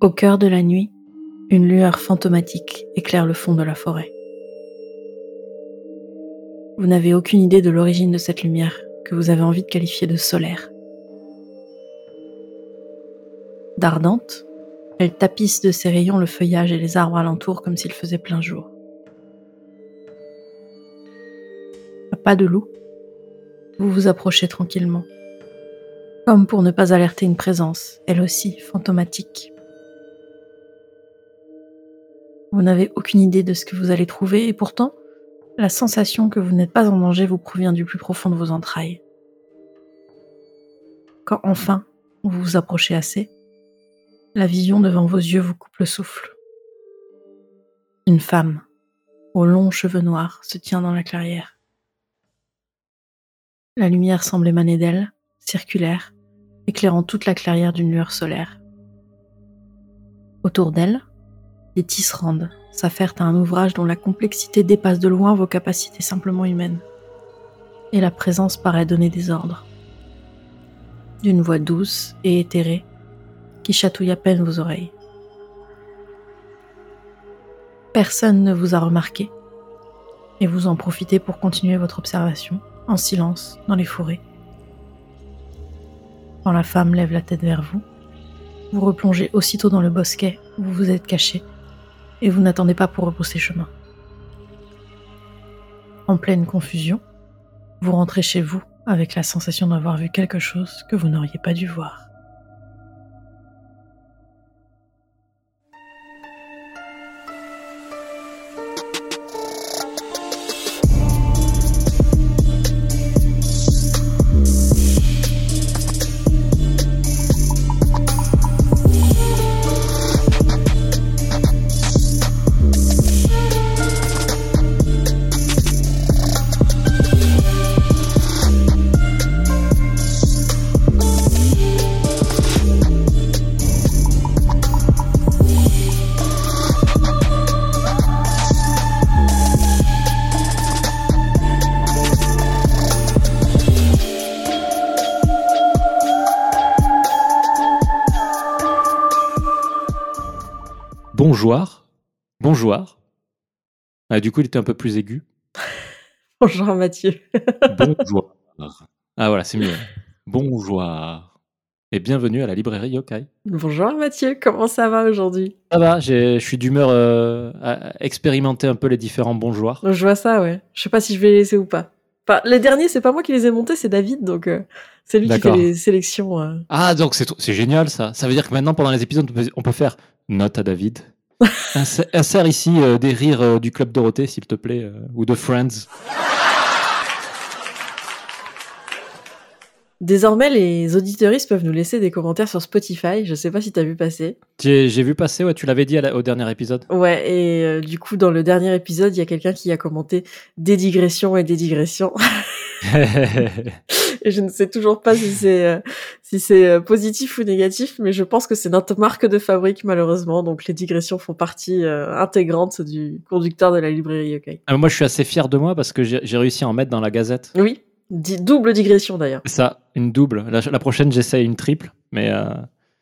Au cœur de la nuit, une lueur fantomatique éclaire le fond de la forêt. Vous n'avez aucune idée de l'origine de cette lumière que vous avez envie de qualifier de solaire. D'ardente, elle tapisse de ses rayons le feuillage et les arbres alentour comme s'il faisait plein jour. À pas de loup, vous vous approchez tranquillement, comme pour ne pas alerter une présence, elle aussi fantomatique. Vous n'avez aucune idée de ce que vous allez trouver et pourtant, la sensation que vous n'êtes pas en danger vous provient du plus profond de vos entrailles. Quand enfin vous vous approchez assez, la vision devant vos yeux vous coupe le souffle. Une femme, aux longs cheveux noirs, se tient dans la clairière. La lumière semble émaner d'elle, circulaire, éclairant toute la clairière d'une lueur solaire. Autour d'elle, des tisserandes s'affairent à un ouvrage dont la complexité dépasse de loin vos capacités simplement humaines. Et la présence paraît donner des ordres. D'une voix douce et éthérée qui chatouille à peine vos oreilles. Personne ne vous a remarqué et vous en profitez pour continuer votre observation en silence dans les forêts. Quand la femme lève la tête vers vous, vous replongez aussitôt dans le bosquet où vous vous êtes caché et vous n'attendez pas pour repousser chemin. En pleine confusion, vous rentrez chez vous avec la sensation d'avoir vu quelque chose que vous n'auriez pas dû voir. Bonjour. Bonjour. Ah, du coup, il était un peu plus aigu. Bonjour Mathieu. Bonjour. Ah voilà, c'est mieux. Bonjour. Et bienvenue à la librairie Yokai. Bonjour Mathieu, comment ça va aujourd'hui? Ça va, je suis d'humeur euh, à expérimenter un peu les différents bonjours. Je vois ça, ouais. Je sais pas si je vais les laisser ou pas. Enfin, les derniers, c'est pas moi qui les ai montés, c'est David, donc euh, c'est lui qui fait les sélections. euh. Ah, donc c'est c'est génial ça. Ça veut dire que maintenant, pendant les épisodes, on peut, on peut faire note à David. Insère, ici euh, des rires euh, du Club Dorothée, s'il te plaît, euh, ou de Friends. Désormais, les auditeuristes peuvent nous laisser des commentaires sur Spotify. Je sais pas si t'as vu passer. J'ai j'ai vu passer, ouais, tu l'avais dit à la- au dernier épisode. Ouais, et euh, du coup, dans le dernier épisode, il y a quelqu'un qui a commenté des digressions et des digressions. et je ne sais toujours pas si c'est euh, si c'est euh, positif ou négatif, mais je pense que c'est notre marque de fabrique malheureusement. Donc les digressions font partie euh, intégrante du conducteur de la librairie Yokai. Ah, moi, je suis assez fier de moi parce que j'ai réussi à en mettre dans la Gazette. Oui, di- double digression d'ailleurs. Ça, une double. La, la prochaine, j'essaie une triple, mais euh,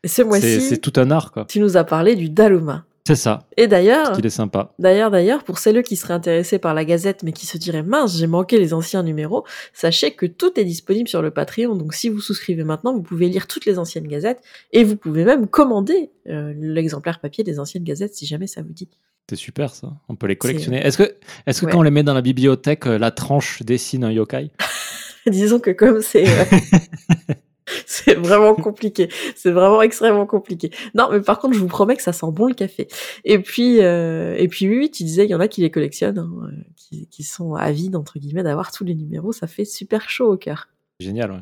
Et ce c'est mois-ci, c'est tout un art, quoi. tu nous as parlé du Daluma. C'est ça, Et d'ailleurs, qu'il est sympa. D'ailleurs, d'ailleurs, pour celles qui seraient intéressées par la Gazette mais qui se diraient mince, j'ai manqué les anciens numéros, sachez que tout est disponible sur le Patreon. Donc, si vous souscrivez maintenant, vous pouvez lire toutes les anciennes Gazettes et vous pouvez même commander euh, l'exemplaire papier des anciennes Gazettes si jamais ça vous dit. C'est super, ça. On peut les collectionner. Est-ce que, est-ce que Ouais. quand on les met dans la bibliothèque, euh, la tranche dessine un yokai? Disons que comme c'est euh, c'est vraiment compliqué, c'est vraiment extrêmement compliqué. Non, mais par contre, je vous promets que ça sent bon le café. Et puis euh, et puis oui, oui, tu disais il y en a qui les collectionnent, hein, euh, qui, qui sont avides entre guillemets d'avoir tous les numéros, ça fait super chaud au cœur. Génial, ouais.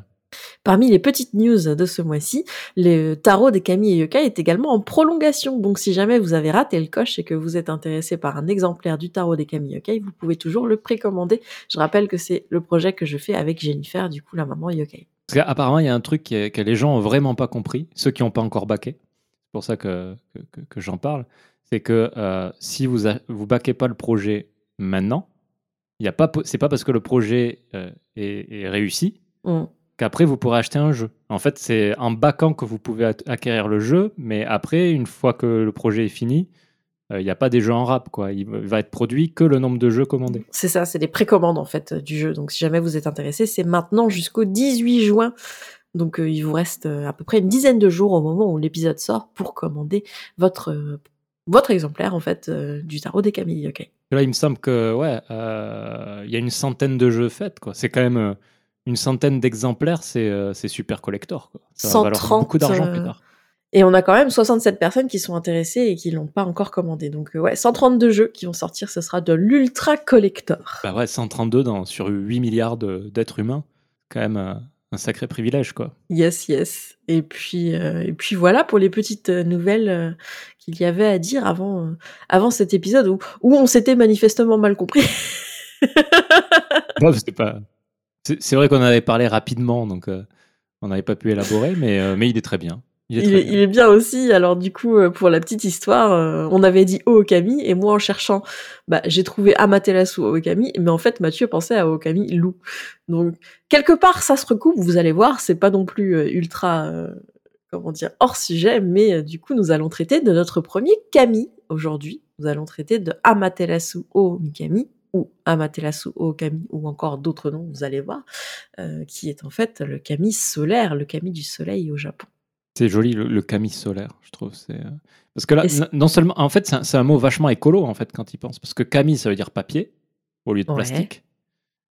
Parmi les petites news de ce mois-ci, le tarot des Camille et Yokai est également en prolongation. Donc si jamais vous avez raté le coche et que vous êtes intéressé par un exemplaire du tarot des Camille et Yokai, vous pouvez toujours le précommander. Je rappelle que c'est le projet que je fais avec Jennifer, du coup la maman Yokai. Parce qu'apparemment, il y a un truc que les gens ont vraiment pas compris, ceux qui n'ont pas encore baqué. C'est pour ça que, que, que- que j'en parle. C'est que euh, si vous a- vous baquez pas le projet maintenant, y a pas, po- c'est pas parce que le projet euh, est, est réussi Mm. qu'après vous pourrez acheter un jeu. En fait, c'est en backant que vous pouvez acquérir le jeu, mais après, une fois que le projet est fini, il n'y a pas des jeux en rap, quoi. Il va être produit que le nombre de jeux commandés. C'est ça, c'est des précommandes en fait du jeu. Donc si jamais vous êtes intéressé, c'est maintenant jusqu'au 18 juin. Donc il vous reste à peu près une dizaine de jours au moment où l'épisode sort pour commander votre votre exemplaire en fait du tarot des Camilles. Ok. Là, il me semble que ouais, il y a une centaine de jeux faits, quoi. C'est quand même une centaine d'exemplaires, c'est super collector. Quoi. Ça 130, va valoir beaucoup d'argent plus tard. Et on a quand même 67 personnes qui sont intéressées et qui l'ont pas encore commandé. Donc ouais, 132 jeux qui vont sortir, ce sera de l'ultra collector. Bah ouais, 132 dans, sur 8 milliards d'êtres humains, quand même un sacré privilège quoi. Yes, yes. Et puis et puis voilà pour les petites nouvelles qu'il y avait à dire avant avant cet épisode où, où on s'était manifestement mal compris. non, c'était pas c'est vrai qu'on avait parlé rapidement, donc euh, on n'avait pas pu élaborer, mais, euh, mais il est très bien. Il est, bien. aussi. Alors du coup, euh, pour la petite histoire, on avait dit Ookami et moi en cherchant, bah, j'ai trouvé Amaterasu Ookami, mais en fait Mathieu pensait à Ookami loup. Donc quelque part ça se recoupe. Vous allez voir, c'est pas non plus ultra comment dire hors sujet, mais du coup nous allons traiter de notre premier kami aujourd'hui. Nous allons traiter de Amaterasu Ookami ou Amaterasu Okami ou encore d'autres noms, vous allez voir, euh, qui est en fait le kami solaire, le kami du soleil au Japon. C'est joli le, kami solaire, je trouve. C'est euh, parce que là, non seulement, en fait, c'est un, mot vachement écolo en fait quand il pense, parce que kami ça veut dire papier au lieu de plastique,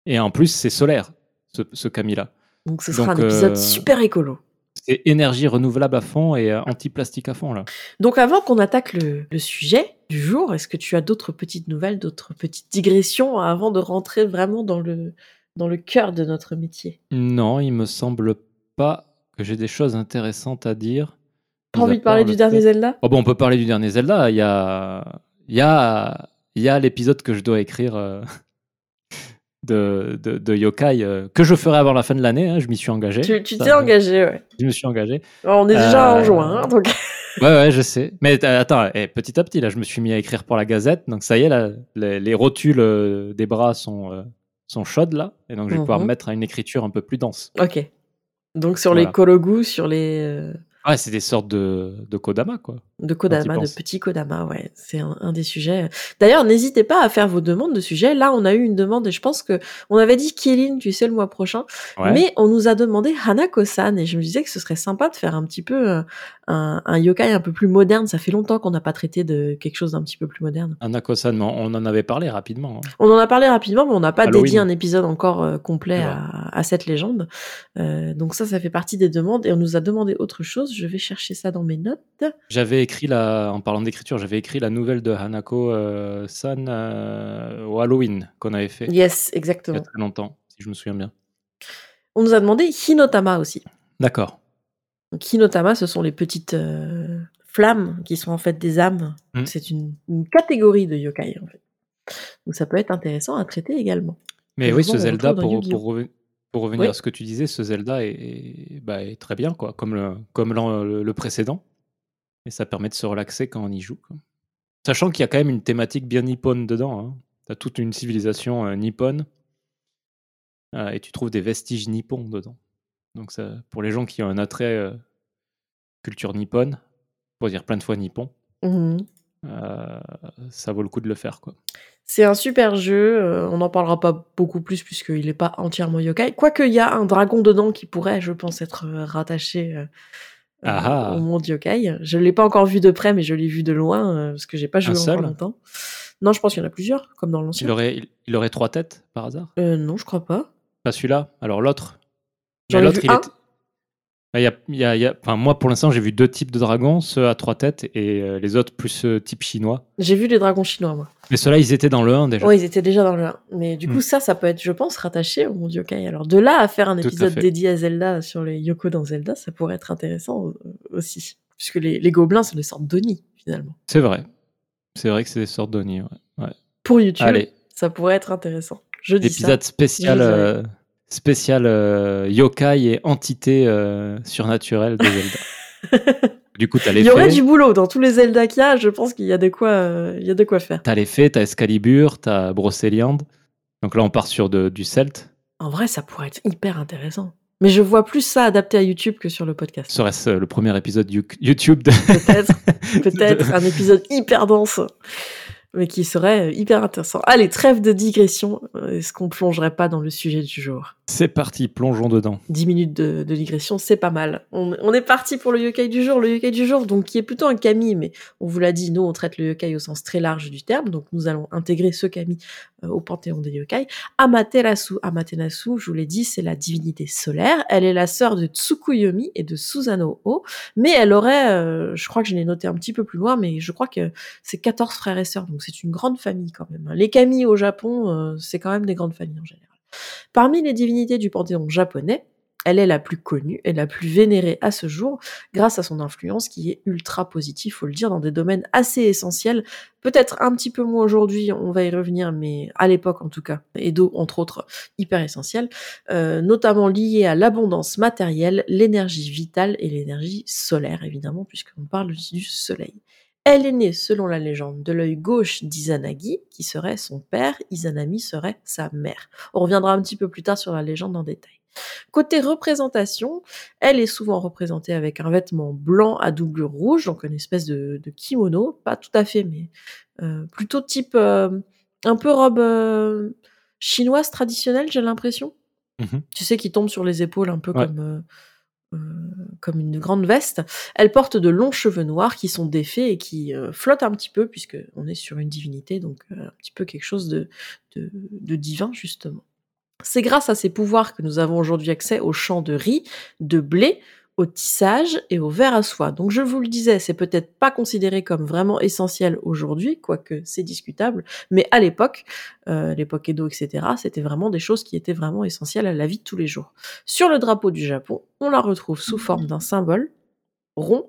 et en plus c'est solaire ce, ce kami là. Donc ce sera un épisode euh, super écolo. C'est énergie renouvelable à fond et anti-plastique à fond là. Donc avant qu'on attaque le, le sujet, du jour. Est-ce que tu as d'autres petites nouvelles, d'autres petites digressions avant de rentrer vraiment dans le, dans le cœur de notre métier? Non, il me semble pas que j'ai des choses intéressantes à dire. Pas envie de parler du dernier Zelda? Oh bon, On peut parler du dernier Zelda. Il y a, il y a, il y a l'épisode que je dois écrire euh, de, de, Yokai euh, que je ferai avant la fin de l'année. Hein, je m'y suis engagé. Tu t'es engagé, ouais. Je me suis engagé. on est déjà en euh, juin, hein, donc. Ouais, ouais, je sais. Mais attends, eh, petit à petit, là, je me suis mis à écrire pour la Gazette. Donc ça y est, là, les, rotules des bras sont, sont chaudes, là. Et donc je vais pouvoir me mhm. mettre à une écriture un peu plus dense. Ok. Donc sur les Kologu, sur les. Ouais, c'est des sortes de, de Kodama, quoi. De Kodama, de petits Kodama, ouais. C'est un, des sujets. D'ailleurs, n'hésitez pas à faire vos demandes de sujets. Là, on a eu une demande et je pense que on avait dit Kielin, tu sais, le mois prochain. Mais on nous a demandé Hanako-san et je me disais que ce serait sympa de faire un petit peu euh, un, un, yokai un peu plus moderne. Ça fait longtemps qu'on n'a pas traité de quelque chose d'un petit peu plus moderne. Hanako-san, on en avait parlé rapidement. Hein. On en a parlé rapidement, mais on n'a pas dédié un épisode encore euh, complet à, à, cette légende. Euh, donc ça, ça fait partie des demandes et on nous a demandé autre chose. Je vais chercher ça dans mes notes. J'avais écrit, la, en parlant d'écriture, j'avais écrit la nouvelle de Hanako euh, San euh, au Halloween qu'on avait fait. Yes, exactement. Il y a très longtemps, si je me souviens bien. On nous a demandé Hinotama aussi. D'accord. Donc Hinotama, ce sont les petites euh, flammes qui sont en fait des âmes. Hmm. C'est une, catégorie de yokai en fait. Donc ça peut être intéressant à traiter également. Mais oui, ce Zelda, pour, pour, pour revenir à ce que tu disais, ce Zelda est, bah, est très bien, quoi, comme, le, comme le, précédent. Et ça permet de se relaxer quand on y joue. Sachant qu'il y a quand même une thématique bien nippone dedans. Hein. Tu as toute une civilisation euh, nippone. Euh, et tu trouves des vestiges nippons dedans. Donc ça, pour les gens qui ont un attrait euh, culture nippone, pour dire plein de fois nippon, mmh ça vaut le coup de le faire. quoi. C'est un super jeu, euh, on n'en parlera pas beaucoup plus puisqu'il n'est pas entièrement yokai. Quoique il y a un dragon dedans qui pourrait, je pense, être euh, rattaché euh, au monde yokai. Je ne l'ai pas encore vu de près, mais je l'ai vu de loin parce que j'ai pas joué encore longtemps. Non, je pense qu'il y en a plusieurs, comme dans l'ancien. Il aurait, il, aurait trois têtes par hasard? Non, je crois pas. Pas celui-là? Alors l'autre. L'autre, il, est... Y a, y a, enfin, moi, pour l'instant, j'ai vu deux types de dragons, ceux à trois têtes et euh, les autres plus euh, type chinois. J'ai vu les dragons chinois, moi. Mais ceux-là, ils étaient dans le 1 déjà. Oui, ils étaient déjà dans le 1. Mais du coup, hmm. ça, ça peut être, je pense, rattaché au monde yokai. Alors, de là à faire un épisode dédié à Zelda sur les Yoko dans Zelda, ça pourrait être intéressant euh, aussi. Puisque les, les gobelins sont des sortes d'Oni, finalement. C'est vrai. C'est vrai que c'est des sortes d'Oni, ouais. Pour YouTube, Allez. ça pourrait être intéressant. Je dis Épisode spécial spécial euh, yokai et entité euh, surnaturelle de Zelda. du coup, t'as les Il y aurait du boulot dans tous les Zelda qu'il y a. Je pense qu'il y a de quoi, euh, il y a de quoi faire. T'as les fées, t'as Excalibur, t'as Brocéliande. Donc là, on part sur de, du Celt. En vrai, ça pourrait être hyper intéressant. Mais je vois plus ça adapté à YouTube que sur le podcast. Serait-ce le premier épisode YouTube de... Peut-être, peut-être un épisode hyper dense mais qui serait euh, hyper intéressant. Allez, trêve de digression. Euh, est-ce qu'on plongerait pas dans le sujet du jour? C'est parti, plongeons dedans. 10 minutes de, digression, c'est pas mal. On, est parti pour le yokai du jour. Le yokai du jour, donc qui est plutôt un kami, mais on vous l'a dit, nous on traite le yokai au sens très large du terme, donc nous allons intégrer ce kami euh, au panthéon des yokai. Amaterasu, Amaterasu, je vous l'ai dit, c'est la divinité solaire. Elle est la sœur de Tsukuyomi et de Susanoo, mais elle aurait, je crois que je l'ai noté un petit peu plus loin, mais je crois que c'est 14 frères et sœurs, donc c'est une grande famille quand même. Hein. Les kami au Japon, euh, c'est quand même des grandes familles en général. Parmi les divinités du panthéon japonais, elle est la plus connue et la plus vénérée à ce jour, grâce à son influence qui est ultra positive, faut le dire, dans des domaines assez essentiels. Peut-être un petit peu moins aujourd'hui, on va y revenir, mais à l'époque en tout cas, Edo entre autres, hyper essentiel, euh, notamment lié à l'abondance matérielle, l'énergie vitale et l'énergie solaire évidemment, puisqu'on parle du soleil. Elle est née, selon la légende, de l'œil gauche d'Izanagi, qui serait son père, Izanami serait sa mère. On reviendra un petit peu plus tard sur la légende en détail. Côté représentation, elle est souvent représentée avec un vêtement blanc à doublure rouge, donc une espèce de, kimono, pas tout à fait, mais euh, plutôt type euh, un peu robe euh, chinoise traditionnelle, j'ai l'impression. Mmh tu sais, qui tombe sur les épaules un peu comme comme une grande veste. Elle porte de longs cheveux noirs qui sont défaits et qui euh, flottent un petit peu puisque on est sur une divinité, donc euh, un petit peu quelque chose de, de divin justement. C'est grâce à ces pouvoirs que nous avons aujourd'hui accès aux champs de riz, de blé, au tissage et au verre à soie. Donc je vous le disais, c'est peut-être pas considéré comme vraiment essentiel aujourd'hui, quoique c'est discutable, mais à l'époque, euh, l'époque Edo, etc., c'était vraiment des choses qui étaient vraiment essentielles à la vie de tous les jours. Sur le drapeau du Japon, on la retrouve sous forme d'un symbole rond,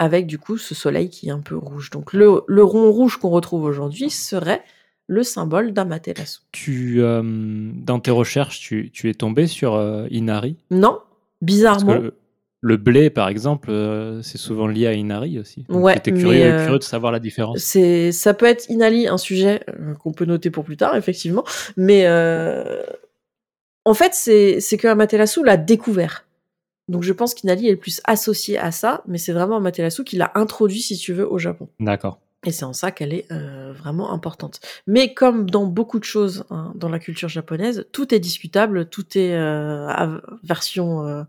avec du coup ce soleil qui est un peu rouge. Donc le, rond rouge qu'on retrouve aujourd'hui serait le symbole d'Amaterasu. Tu, euh, dans tes recherches, tu, es tombé sur euh, Inari? Non, bizarrement le blé, par exemple, euh, c'est souvent lié à Inari aussi. ouais, J'étais curieux, euh, curieux, de savoir la différence. C'est, ça peut être Inali, un sujet euh, qu'on peut noter pour plus tard, effectivement. Mais en fait, c'est, c'est que Amaterasu l'a découvert. Donc je pense qu'Inali est le plus associé à ça, mais c'est vraiment Amaterasu qui l'a introduit, si tu veux, au Japon. D'accord. Et c'est en ça qu'elle est vraiment importante. Mais comme dans beaucoup de choses hein, dans la culture japonaise, tout est discutable, tout est version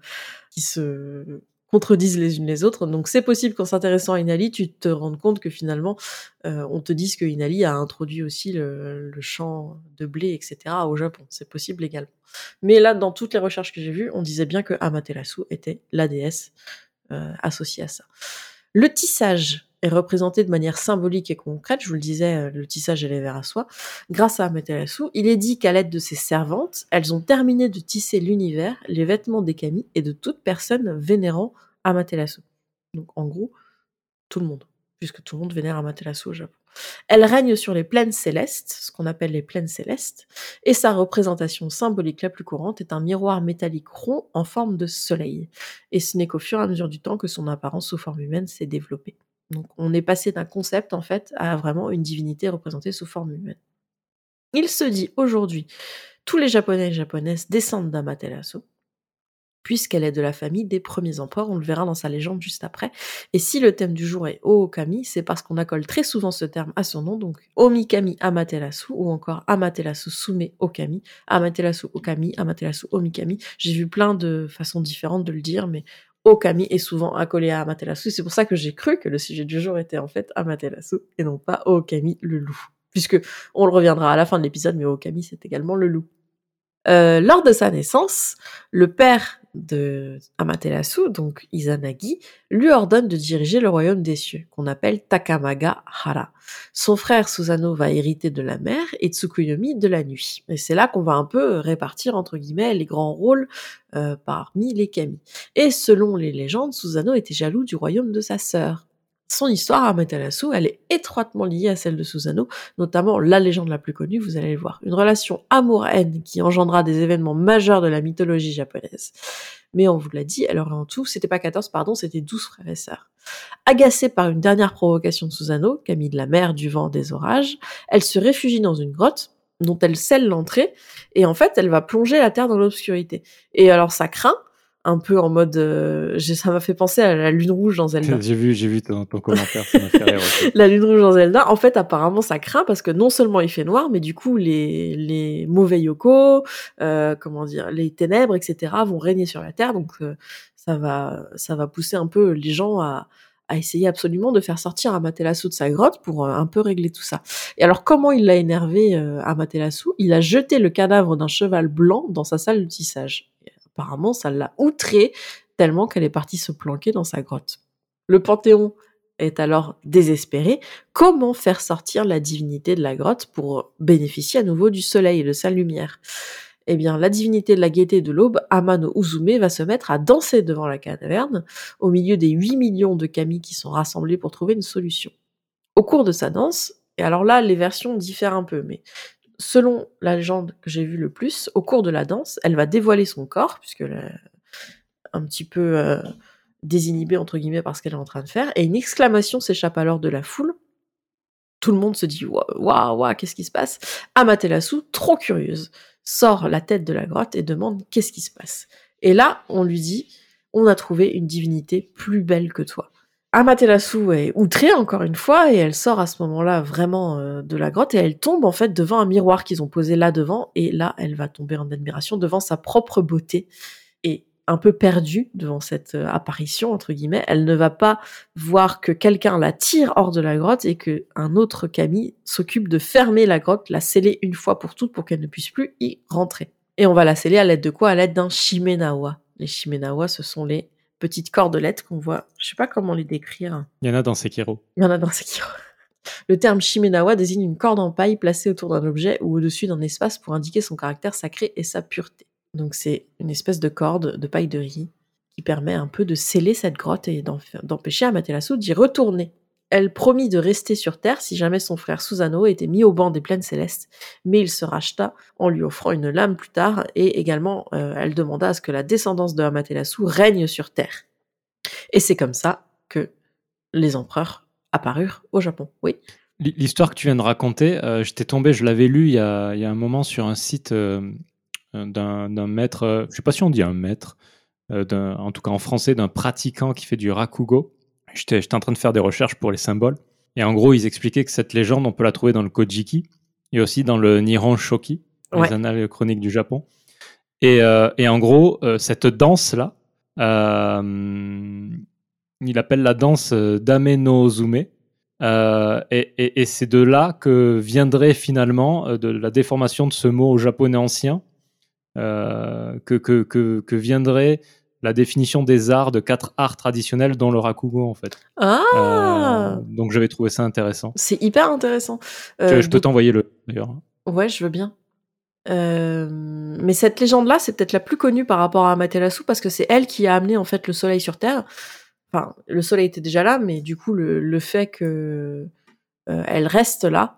qui se contredisent les unes les autres. Donc c'est possible qu'en s'intéressant à Inali, tu te rendes compte que finalement, euh, on te dise que Inali a introduit aussi le, champ de blé, etc. au Japon. C'est possible également. Mais là, dans toutes les recherches que j'ai vues, on disait bien que Amaterasu était la déesse euh, associée à ça. Le tissage est représenté de manière symbolique et concrète, je vous le disais, euh, le tissage et les verres à soie, grâce à Amaterasu, il est dit qu'à l'aide de ses servantes, elles ont terminé de tisser l'univers, les vêtements des kami et de toute personne vénérant Amaterasu. Donc en gros, tout le monde, puisque tout le monde vénère Amaterasu au Japon. Elle règne sur les plaines célestes, ce qu'on appelle les plaines célestes, et sa représentation symbolique la plus courante est un miroir métallique rond en forme de soleil. Et ce n'est qu'au fur et à mesure du temps que son apparence sous forme humaine s'est développée. Donc on est passé d'un concept en fait à vraiment une divinité représentée sous forme humaine. Il se dit aujourd'hui, tous les Japonais et Japonaises descendent d'Amaterasu, puisqu'elle est de la famille des premiers empereurs, on le verra dans sa légende juste après. Et si le thème du jour est Ookami, c'est parce qu'on accole très souvent ce terme à son nom, donc Omikami Amaterasu ou encore Amaterasu Sume Okami, Amaterasu Okami, Amaterasu Omikami. J'ai vu plein de façons différentes de le dire, mais Okami est souvent accolé à Amaterasu. C'est pour ça que j'ai cru que le sujet du jour était en fait Amaterasu et non pas Okami le loup. Puisque on le reviendra à la fin de l'épisode, mais Okami c'est également le loup. Euh, lors de sa naissance, le père de Amaterasu, donc Izanagi, lui ordonne de diriger le royaume des cieux, qu'on appelle Takamaga Hara. Son frère Susano va hériter de la mer et Tsukuyomi de la nuit. Et c'est là qu'on va un peu répartir, entre guillemets, les grands rôles euh, parmi les kami. Et selon les légendes, Susano était jaloux du royaume de sa sœur, son histoire à elle est étroitement liée à celle de Susano, notamment la légende la plus connue, vous allez le voir. Une relation amour-haine qui engendra des événements majeurs de la mythologie japonaise. Mais on vous l'a dit, aurait en tout, c'était pas 14, pardon, c'était 12 frères et sœurs. Agacée par une dernière provocation de Susano, Camille de la mer, du vent, des orages, elle se réfugie dans une grotte, dont elle scelle l'entrée, et en fait, elle va plonger la terre dans l'obscurité. Et alors, ça craint, un peu en mode euh, ça m'a fait penser à la lune rouge dans Zelda. j'ai vu j'ai vu ton, commentaire ça m'a fait rire la lune rouge dans Zelda en fait apparemment ça craint parce que non seulement il fait noir mais du coup les les mauvais yoko euh, comment dire les ténèbres etc vont régner sur la terre donc euh, ça va ça va pousser un peu les gens à à essayer absolument de faire sortir Amaterasu de sa grotte pour un peu régler tout ça. Et alors comment il l'a énervé Amaterasu? Il a jeté le cadavre d'un cheval blanc dans sa salle de tissage apparemment, ça l'a outrée tellement qu'elle est partie se planquer dans sa grotte. Le Panthéon est alors désespéré. Comment faire sortir la divinité de la grotte pour bénéficier à nouveau du soleil et de sa lumière? Eh bien, la divinité de la gaieté de l'aube, Amano Uzume, va se mettre à danser devant la caverne, au milieu des 8 millions de kami qui sont rassemblés pour trouver une solution. Au cours de sa danse, et alors là, les versions diffèrent un peu, mais selon la légende que j'ai vue le plus, au cours de la danse, elle va dévoiler son corps, puisque un petit peu euh, désinhibée, entre guillemets, par ce qu'elle est en train de faire, et une exclamation s'échappe alors de la foule. Tout le monde se dit Waouh, waouh, qu'est-ce qui se passe? Amaterasu, trop curieuse, sort la tête de la grotte et demande Qu'est-ce qui se passe? Et là, on lui dit On a trouvé une divinité plus belle que toi. Amaterasu est outrée encore une fois et elle sort à ce moment-là vraiment euh, de la grotte et elle tombe en fait devant un miroir qu'ils ont posé là devant et là elle va tomber en admiration devant sa propre beauté et un peu perdue devant cette euh, apparition entre guillemets, elle ne va pas voir que quelqu'un la tire hors de la grotte et que un autre Kami s'occupe de fermer la grotte, la sceller une fois pour toutes pour qu'elle ne puisse plus y rentrer. Et on va la sceller à l'aide de quoi? À l'aide d'un Shimenawa. Les Shimenawa, ce sont les petites cordelettes qu'on voit. Je sais pas comment les décrire. Il y en a dans Sekiro. Il y en a dans Sekiro. Le terme Shimenawa désigne une corde en paille placée autour d'un objet ou au-dessus d'un espace pour indiquer son caractère sacré et sa pureté. Donc c'est une espèce de corde de paille de riz qui permet un peu de sceller cette grotte et d'empêcher Amaterasu d'y retourner. Elle promit de rester sur Terre si jamais son frère Susano était mis au banc des plaines célestes, mais il se racheta en lui offrant une lame plus tard, et également euh, elle demanda à ce que la descendance de Amaterasu règne sur Terre. Et c'est comme ça que les empereurs apparurent au Japon. L'histoire que tu viens de raconter, euh, j'étais tombé, je l'avais lu il y, a, un moment sur un site euh, d'un maître, je sais pas si on dit un maître, en tout cas en français, d'un pratiquant qui fait du rakugo. J'étais en train de faire des recherches pour les symboles. Et en gros, ils expliquaient que cette légende, on peut la trouver dans le Kojiki et aussi dans le Nihon Shoki, les annales chroniques du Japon. Et, euh, et en gros, euh, cette danse-là, euh, il appelle la danse d'Amenozume. et, et, et c'est de là que viendrait finalement de la déformation de ce mot au japonais ancien, que, que, que, que viendrait la définition des arts de quatre arts traditionnels dont le rakugo en fait. Ah euh, Donc j'avais trouvé ça intéressant. C'est hyper intéressant. Euh, je peux t'envoyer le d'ailleurs. Ouais, je veux bien. Euh, mais cette légende-là, c'est peut-être la plus connue par rapport à Amaterasu parce que c'est elle qui a amené en fait le soleil sur Terre. Enfin, le soleil était déjà là, mais du coup, le, le fait que elle reste là,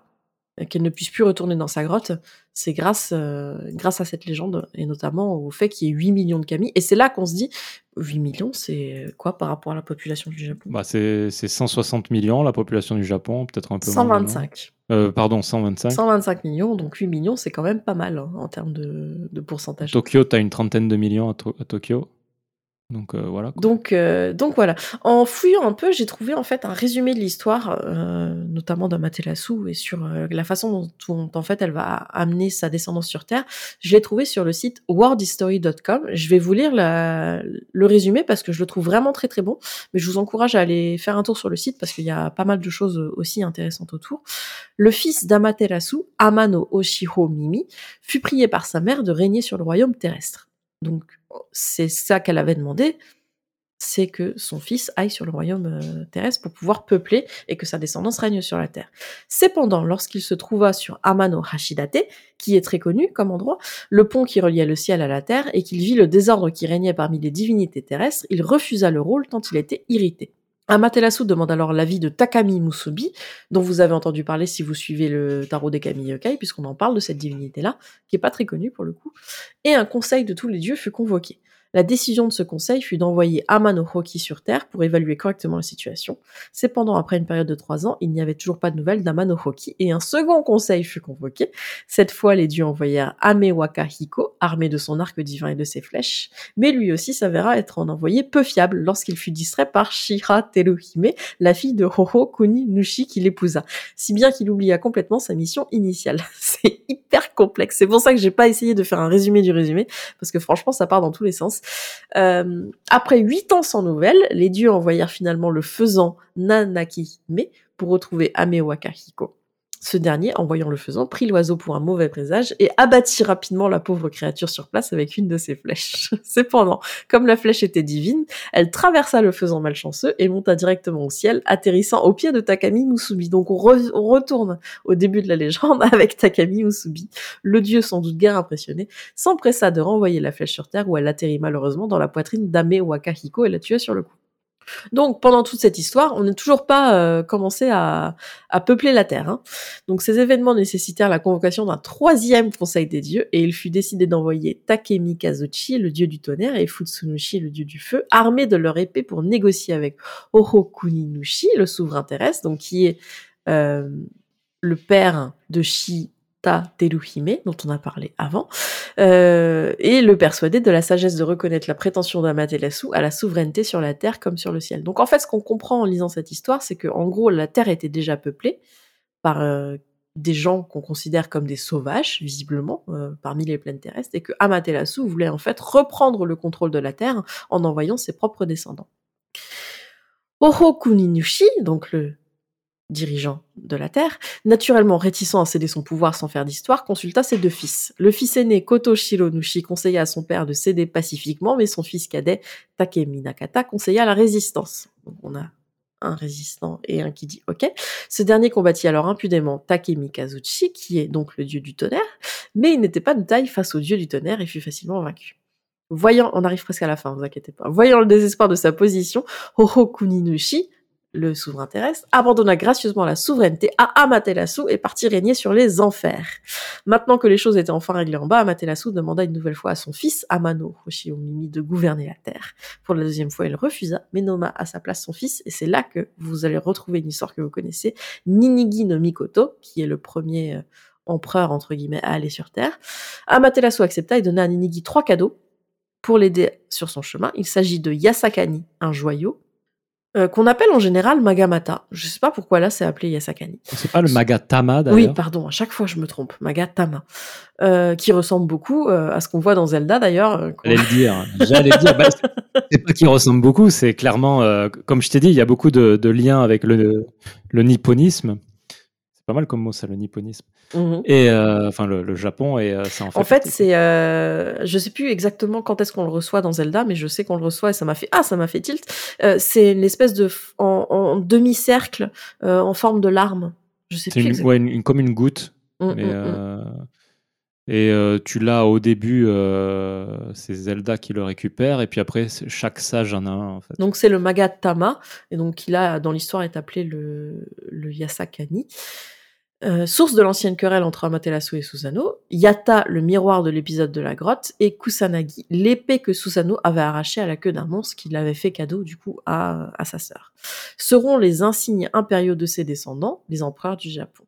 qu'elle ne puisse plus retourner dans sa grotte, c'est grâce, euh, grâce à cette légende, et notamment au fait qu'il y ait 8 millions de kami. Et c'est là qu'on se dit, 8 millions, c'est quoi par rapport à la population du Japon? Bah c'est, 160 millions, la population du Japon, peut-être un peu 125. moins. Euh, pardon, 125. 125 millions, donc 8 millions, c'est quand même pas mal hein, en termes de, de pourcentage. Tokyo, tu as une trentaine de millions à Tokyo. Donc euh, voilà. Donc euh, donc voilà. En fouillant un peu, j'ai trouvé en fait un résumé de l'histoire, euh, notamment d'Amaterasu et sur la façon dont, en fait elle va amener sa descendance sur Terre. Je l'ai trouvé sur le site worldhistory.com. Je vais vous lire le résumé parce que je le trouve vraiment très très bon. Mais je vous encourage à aller faire un tour sur le site parce qu'il y a pas mal de choses aussi intéressantes autour. Le fils d'Amaterasu, Amano Oshiho Mimi, fut prié par sa mère de régner sur le royaume terrestre. Donc c'est ça qu'elle avait demandé, c'est que son fils aille sur le royaume euh, terrestre pour pouvoir peupler et que sa descendance règne sur la terre. Cependant, lorsqu'il se trouva sur Amano Hashidate, qui est très connu comme endroit, le pont qui reliait le ciel à la terre, et qu'il vit le désordre qui régnait parmi les divinités terrestres, il refusa le rôle tant il était irrité. Amaterasu demande alors l'avis de Takami Musubi, dont vous avez entendu parler si vous suivez le tarot des Kami Yokai, puisqu'on en parle de cette divinité-là, qui est pas très connue pour le coup, et un conseil de tous les dieux fut convoqué. La décision de ce conseil fut d'envoyer Amano Hoki sur Terre pour évaluer correctement la situation. Cependant, après une période de trois ans, il n'y avait toujours pas de nouvelles d'Amano Hoki et un second conseil fut convoqué. Cette fois, les dieux envoyèrent Amewaka Hiko, armé de son arc divin et de ses flèches, mais lui aussi s'avéra être un envoyé peu fiable lorsqu'il fut distrait par Shira Teruhime, la fille de Hoho Kuni Nushi qui l'épousa, si bien qu'il oublia complètement sa mission initiale. C'est hyper complexe. C'est pour ça que j'ai pas essayé de faire un résumé du résumé, parce que franchement, ça part dans tous les sens. Euh, après huit ans sans nouvelles, les dieux envoyèrent finalement le faisant Nanaki Me pour retrouver Amewaka Hiko. Ce dernier, en voyant le faisant, prit l'oiseau pour un mauvais présage et abattit rapidement la pauvre créature sur place avec une de ses flèches. Cependant, comme la flèche était divine, elle traversa le faisant malchanceux et monta directement au ciel, atterrissant au pied de Takami Musubi. Donc on, retourne au début de la légende avec Takami Musubi. Le dieu, sans doute guère impressionné, s'empressa de renvoyer la flèche sur terre où elle atterrit malheureusement dans la poitrine d'Ame Wakahiko et la tua sur le coup. Donc pendant toute cette histoire, on n'a toujours pas euh, commencé à, peupler la Terre. Hein. Donc ces événements nécessitèrent la convocation d'un troisième Conseil des dieux, et il fut décidé d'envoyer Takemi Kazuchi, le dieu du tonnerre, et Futsunushi, le dieu du feu, armés de leur épée pour négocier avec Orokuninushi, le souverain terrestre, donc qui est euh, le père de Shi Teruhime, dont on a parlé avant, euh, et le persuader de la sagesse de reconnaître la prétention d'Amaterasu à la souveraineté sur la terre comme sur le ciel. Donc en fait, ce qu'on comprend en lisant cette histoire, c'est que en gros, la terre était déjà peuplée par euh, des gens qu'on considère comme des sauvages, visiblement, euh, parmi les plaines terrestres, et que Amaterasu voulait en fait reprendre le contrôle de la terre en envoyant ses propres descendants. Oho Kuninushi, donc le dirigeant de la Terre, naturellement réticent à céder son pouvoir sans faire d'histoire, consulta ses deux fils. Le fils aîné Koto Shironushi conseilla à son père de céder pacifiquement, mais son fils cadet Takemi Nakata conseilla la résistance. Donc on a un résistant et un qui dit OK. Ce dernier combattit alors impudemment Takemi Kazuchi, qui est donc le dieu du tonnerre, mais il n'était pas de taille face au dieu du tonnerre et fut facilement vaincu. Voyant, on arrive presque à la fin, vous inquiétez pas. Voyant le désespoir de sa position, Hoho Kuninushi le souverain terrestre, abandonna gracieusement la souveraineté à Amaterasu et partit régner sur les enfers. Maintenant que les choses étaient enfin réglées en bas, Amaterasu demanda une nouvelle fois à son fils, Amano Hoshiomimi, de gouverner la terre. Pour la deuxième fois, il refusa, mais nomma à sa place son fils, et c'est là que vous allez retrouver une histoire que vous connaissez, Ninigi no Mikoto, qui est le premier euh, empereur, entre guillemets, à aller sur terre. Amaterasu accepta et donna à Ninigi trois cadeaux pour l'aider sur son chemin. Il s'agit de Yasakani, un joyau, euh, qu'on appelle en général Magamata. Je sais pas pourquoi là c'est appelé Yasakani. C'est pas le Magatama d'ailleurs Oui, pardon, à chaque fois je me trompe. Magatama. Euh, qui ressemble beaucoup euh, à ce qu'on voit dans Zelda d'ailleurs. J'allais le dire. J'allais dire. Bah, c'est pas qu'il ressemble beaucoup, c'est clairement, comme je t'ai dit, il y a beaucoup de, de liens avec le, le nipponisme pas mal comme mot ça, le nipponisme. Mmh et euh, enfin le, Japon et ça en fait. En fait, c'est, euh, je sais plus exactement quand est-ce qu'on le reçoit dans Zelda, mais je sais qu'on le reçoit et ça m'a fait ah ça m'a fait tilt. Euh, c'est une espèce de en, demi-cercle en forme de larme. Je sais plus. Une, ouais, une, comme une goutte. Mmh, mmh, et tu l'as au début, c'est Zelda qui le récupère, et puis après, chaque sage en a un. En fait. Donc c'est le Magatama, et donc qui là, dans l'histoire, est appelé le, le Yasakani. Euh, source de l'ancienne querelle entre Amaterasu et Susanoo, Yata, le miroir de l'épisode de la grotte, et Kusanagi, l'épée que Susanoo avait arrachée à la queue d'un monstre qu'il avait fait cadeau du coup à, à sa sœur, seront les insignes impériaux de ses descendants, les empereurs du Japon.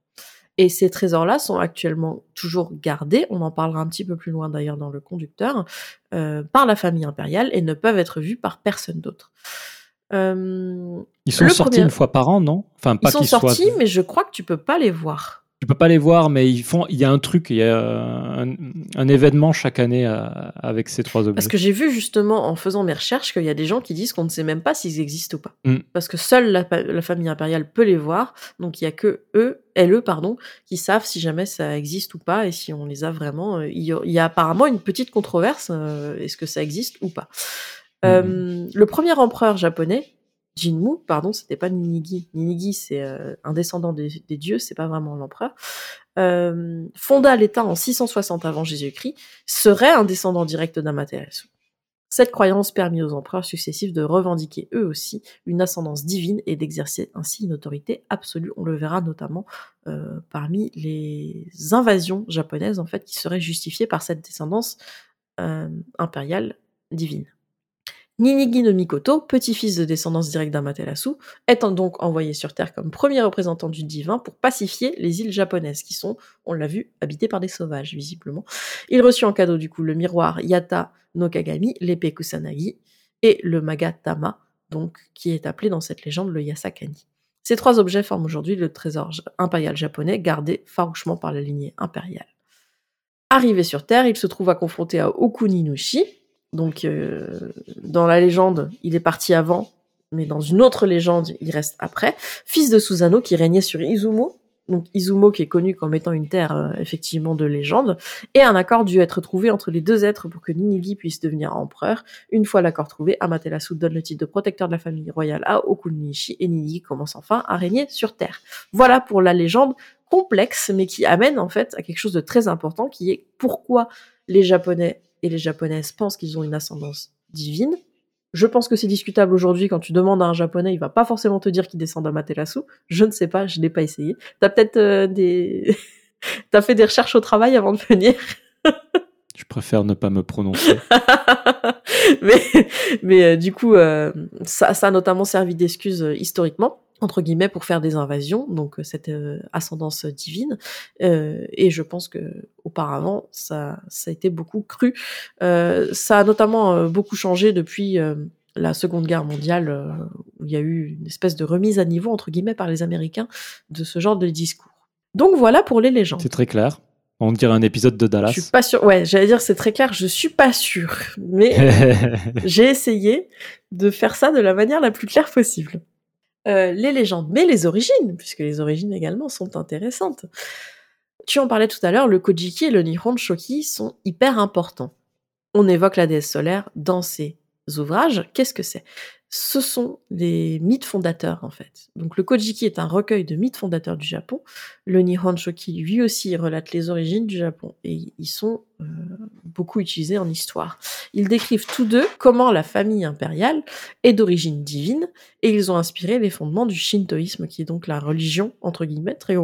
Et ces trésors-là sont actuellement toujours gardés, on en parlera un petit peu plus loin d'ailleurs dans le conducteur, euh, par la famille impériale et ne peuvent être vus par personne d'autre. Euh, ils sont sortis une fois par an, non? Enfin, pas Ils sont sortis, mais je crois que tu peux pas les voir. Tu peux pas les voir, mais ils font. Il y a un truc, il y a un, événement chaque année euh, avec ces trois objets. Parce que j'ai vu justement en faisant mes recherches qu'il y a des gens qui disent qu'on ne sait même pas s'ils existent ou pas. Mm. Parce que seule la, famille impériale peut les voir, donc il y a que eux, elles, pardon, qui savent si jamais ça existe ou pas et si on les a vraiment. Il y a, apparemment une petite controverse. Euh, est-ce que ça existe ou pas euh, le premier empereur japonais, Jinmu, pardon, c'était pas Ninigi. Ninigi, c'est euh, un descendant des, dieux, c'est pas vraiment l'empereur. Euh, fonda l'État en 660 avant Jésus-Christ, serait un descendant direct d'Amaterasu. Cette croyance permit aux empereurs successifs de revendiquer eux aussi une ascendance divine et d'exercer ainsi une autorité absolue. On le verra notamment parmi les invasions japonaises en fait qui seraient justifiées par cette descendance impériale divine. Ninigi no Mikoto, petit-fils de descendance directe d'Amaterasu, est donc envoyé sur Terre comme premier représentant du divin pour pacifier les îles japonaises, qui sont, on l'a vu, habitées par des sauvages, visiblement. Il reçut en cadeau du coup le miroir Yata no Kagami, l'épée Kusanagi, et le Magatama, donc, qui est appelé dans cette légende le Yasakani. Ces trois objets forment aujourd'hui le trésor impérial japonais, gardé farouchement par la lignée impériale. Arrivé sur Terre, il se trouva confronté à Okuninushi, donc, euh, dans la légende, il est parti avant, mais dans une autre légende, il reste après. Fils de Susanoo qui régnait sur Izumo. Donc Izumo qui est connu comme étant une terre euh, effectivement de légende, et un accord dut être trouvé entre les deux êtres pour que Ninigi puisse devenir empereur. Une fois l'accord trouvé, Amaterasu donne le titre de protecteur de la famille royale à Okunishi et Ninigi commence enfin à régner sur Terre. Voilà pour la légende complexe, mais qui amène en fait à quelque chose de très important, qui est pourquoi les Japonais et les japonaises pensent qu'ils ont une ascendance divine. Je pense que c'est discutable aujourd'hui quand tu demandes à un japonais, il va pas forcément te dire qu'il descend d'Amaterasu. Je ne sais pas, je n'ai pas essayé. T'as peut-être euh, des, t'as fait des recherches au travail avant de venir? je préfère ne pas me prononcer. mais, mais euh, du coup, euh, ça, ça a notamment servi d'excuse historiquement entre guillemets pour faire des invasions, donc euh, cette euh, ascendance divine. Euh, et je pense que auparavant ça ça a été beaucoup cru. ça a notamment beaucoup changé depuis la Seconde Guerre mondiale, où il y a eu une espèce de remise à niveau entre guillemets par les Américains de ce genre de discours. Donc voilà pour les légendes. C'est très clair. On dirait un épisode de Dallas. Je suis pas sûr. Ouais, j'allais dire c'est très clair. Je suis pas sûr, mais j'ai essayé de faire ça de la manière la plus claire possible. Euh, les légendes, mais les origines, puisque les origines également sont intéressantes. Tu en parlais tout à l'heure, le Kojiki et le Nihon Shoki sont hyper importants. On évoque la déesse solaire dans ces ouvrages. Qu'est-ce que c'est? Ce sont les mythes fondateurs en fait. Donc le Kojiki est un recueil de mythes fondateurs du Japon. Le Nihon Shoki lui aussi relate les origines du Japon et ils sont euh, beaucoup utilisés en histoire. Ils décrivent tous deux comment la famille impériale est d'origine divine et ils ont inspiré les fondements du shintoïsme qui est donc la religion entre guillemets très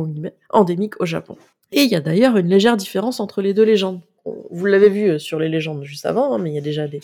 endémique au Japon. Et il y a d'ailleurs une légère différence entre les deux légendes. Vous l'avez vu euh, sur les légendes juste avant, hein, mais il y a déjà des,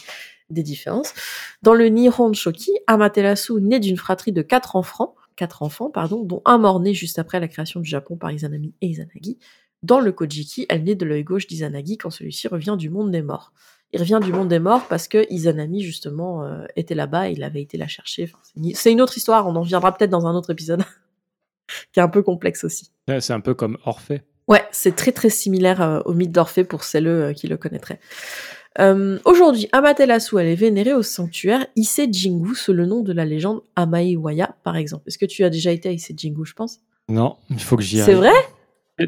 des différences. Dans le Nihon Shoki, Amaterasu naît d'une fratrie de quatre enfants, quatre enfants, pardon, dont un mort-né juste après la création du Japon par Izanami et Izanagi. Dans le Kojiki, elle naît de l'œil gauche d'Izanagi quand celui-ci revient du monde des morts. Il revient du monde des morts parce que Izanami, justement, euh, était là-bas, il avait été la chercher. c'est une autre histoire, on en reviendra peut-être dans un autre épisode, qui est un peu complexe aussi. c'est un peu comme Orphée. Ouais, c'est très très similaire euh, au mythe d'Orphée pour celles euh, qui le connaîtraient. Euh, aujourd'hui, Amaterasu, elle est vénérée au sanctuaire Ise Jingu sous le nom de la légende Amaiwaya, par exemple. Est-ce que tu as déjà été à Ise Jingu, je pense? Non, il faut que j'y aille. C'est vrai?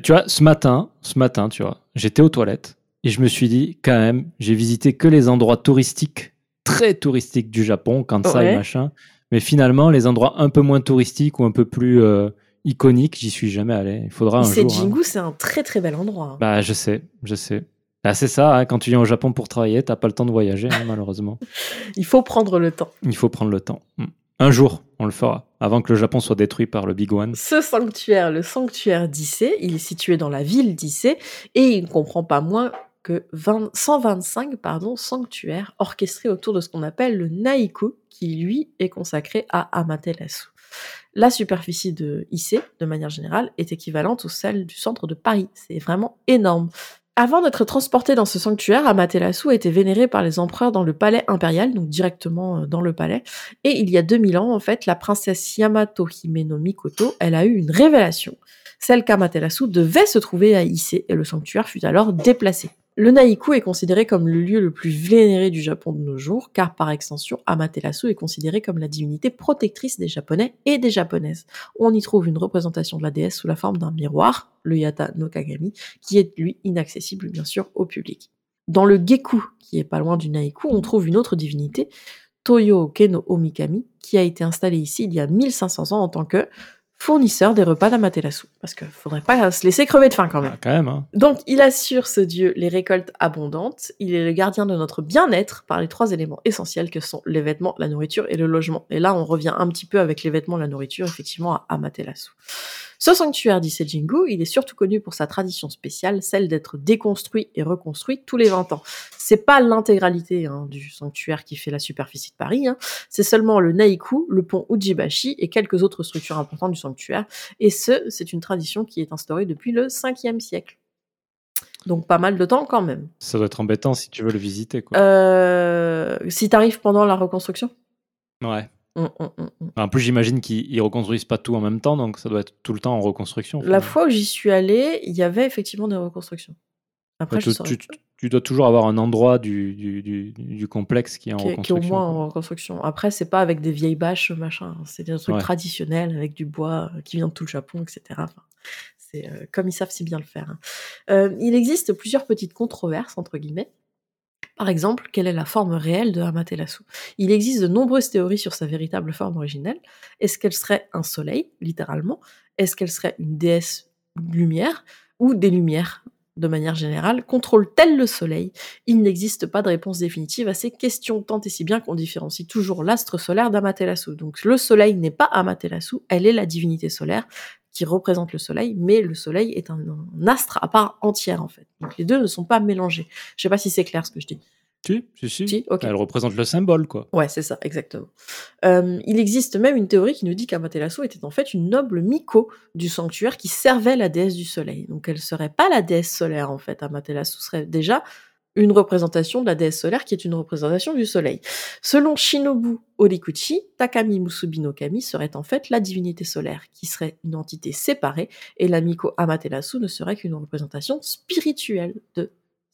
Tu vois, ce matin, ce matin, tu vois, j'étais aux toilettes et je me suis dit, quand même, j'ai visité que les endroits touristiques, très touristiques du Japon, Kansai, machin. Mais finalement, les endroits un peu moins touristiques ou un peu plus euh, iconiques, j'y suis jamais allé. Il faudra un jour. Hein. Jingu, c'est un très très bel endroit. Bah, je sais, je sais. Bah, c'est ça, hein, quand tu viens au Japon pour travailler, t'as pas le temps de voyager, hein, malheureusement. Il faut prendre le temps. Il faut prendre le temps. Mm. Un jour, on le fera, avant que le Japon soit détruit par le Big One. Ce sanctuaire, le sanctuaire d'Issé, il est situé dans la ville d'Issé et il ne comprend pas moins que 125 pardon, sanctuaires orchestrés autour de ce qu'on appelle le Naiku, qui lui est consacré à Amaterasu. La superficie de Issé, de manière générale, est équivalente au celle du centre de Paris. C'est vraiment énorme. Avant d'être transporté dans ce sanctuaire, Amaterasu a été vénéré par les empereurs dans le palais impérial, donc directement euh, dans le palais. Et il y a 2000 ans, en fait, la princesse Yamato Hime no Mikoto, elle a eu une révélation, celle qu'Amaterasu devait se trouver à Ise, et le sanctuaire fut alors déplacé. Le Naiku est considéré comme le lieu le plus vénéré du Japon de nos jours, car par extension, Amaterasu est considéré comme la divinité protectrice des Japonais et des Japonaises. On y trouve une représentation de la déesse sous la forme d'un miroir, le Yata no Kagami, qui est lui inaccessible bien sûr au public. Dans le Geku, qui est pas loin du Naiku, on trouve une autre divinité, Toyo Keno Omikami, qui a été installée ici il y a 1500 ans en tant que fournisseur des repas d'Amaterasu. Parce qu'il faudrait pas se laisser crever de faim quand même. Ah, quand même hein. Donc, il assure, ce dieu, les récoltes abondantes. Il est le gardien de notre bien-être par les trois éléments essentiels que sont les vêtements, la nourriture et le logement. Et là, on revient un petit peu avec les vêtements, la nourriture, effectivement, à Amaterasu. Ce sanctuaire d'Isejingu, il est surtout connu pour sa tradition spéciale, celle d'être déconstruit et reconstruit tous les 20 ans. C'est pas l'intégralité hein, du sanctuaire qui fait la superficie de Paris, hein. c'est seulement le Naiku, le pont Ujibashi et quelques autres structures importantes du sanctuaire. Et ce, c'est une tradition qui est instaurée depuis le 5e siècle. Donc pas mal de temps quand même. Ça doit être embêtant si tu veux le visiter. Quoi. Euh, si t'arrives pendant la reconstruction? Ouais. Mmh, mmh, mmh, en plus, j'imagine qu'ils reconstruisent pas tout en même temps, donc ça doit être tout le temps en reconstruction. La fois où j'y suis allé, il y avait effectivement des reconstructions. Après, tu, dois toujours avoir un endroit du, du, complexe qui est en reconstruction. Qui est au moins en reconstruction. Après, c'est pas avec des vieilles bâches, machin. C'est des trucs traditionnels avec du bois euh, qui vient de tout le Japon, etc. c'est euh, comme ils savent si bien le faire. Hein. Euh, il existe plusieurs petites controverses, entre guillemets, par exemple, quelle est la forme réelle de Amaterasu? Il existe de nombreuses théories sur sa véritable forme originelle. Est-ce qu'elle serait un soleil, littéralement? Est-ce qu'elle serait une déesse lumière? Ou des lumières de manière générale, contrôle-t-elle le Soleil? Il n'existe pas de réponse définitive à ces questions, tant et si bien qu'on différencie toujours l'astre solaire d'Amaterasu. Donc le Soleil n'est pas Amaterasu, elle est la divinité solaire qui représente le Soleil, mais le Soleil est un, astre à part entière en fait. Donc les deux ne sont pas mélangés. Je sais pas si c'est clair ce que je dis. Si, si, si. Elle représente le symbole, quoi. Ouais, c'est ça, exactement. Euh, il existe même une théorie qui nous dit qu'Amaterasu était en fait une noble Miko du sanctuaire qui servait la déesse du soleil. Donc elle serait pas la déesse solaire, en fait. Amaterasu serait déjà une représentation de la déesse solaire qui est une représentation du soleil. Selon Shinobu Orikuchi, Takami Musubi no Kami serait en fait la divinité solaire, qui serait une entité séparée, et la Miko Amaterasu ne serait qu'une représentation spirituelle de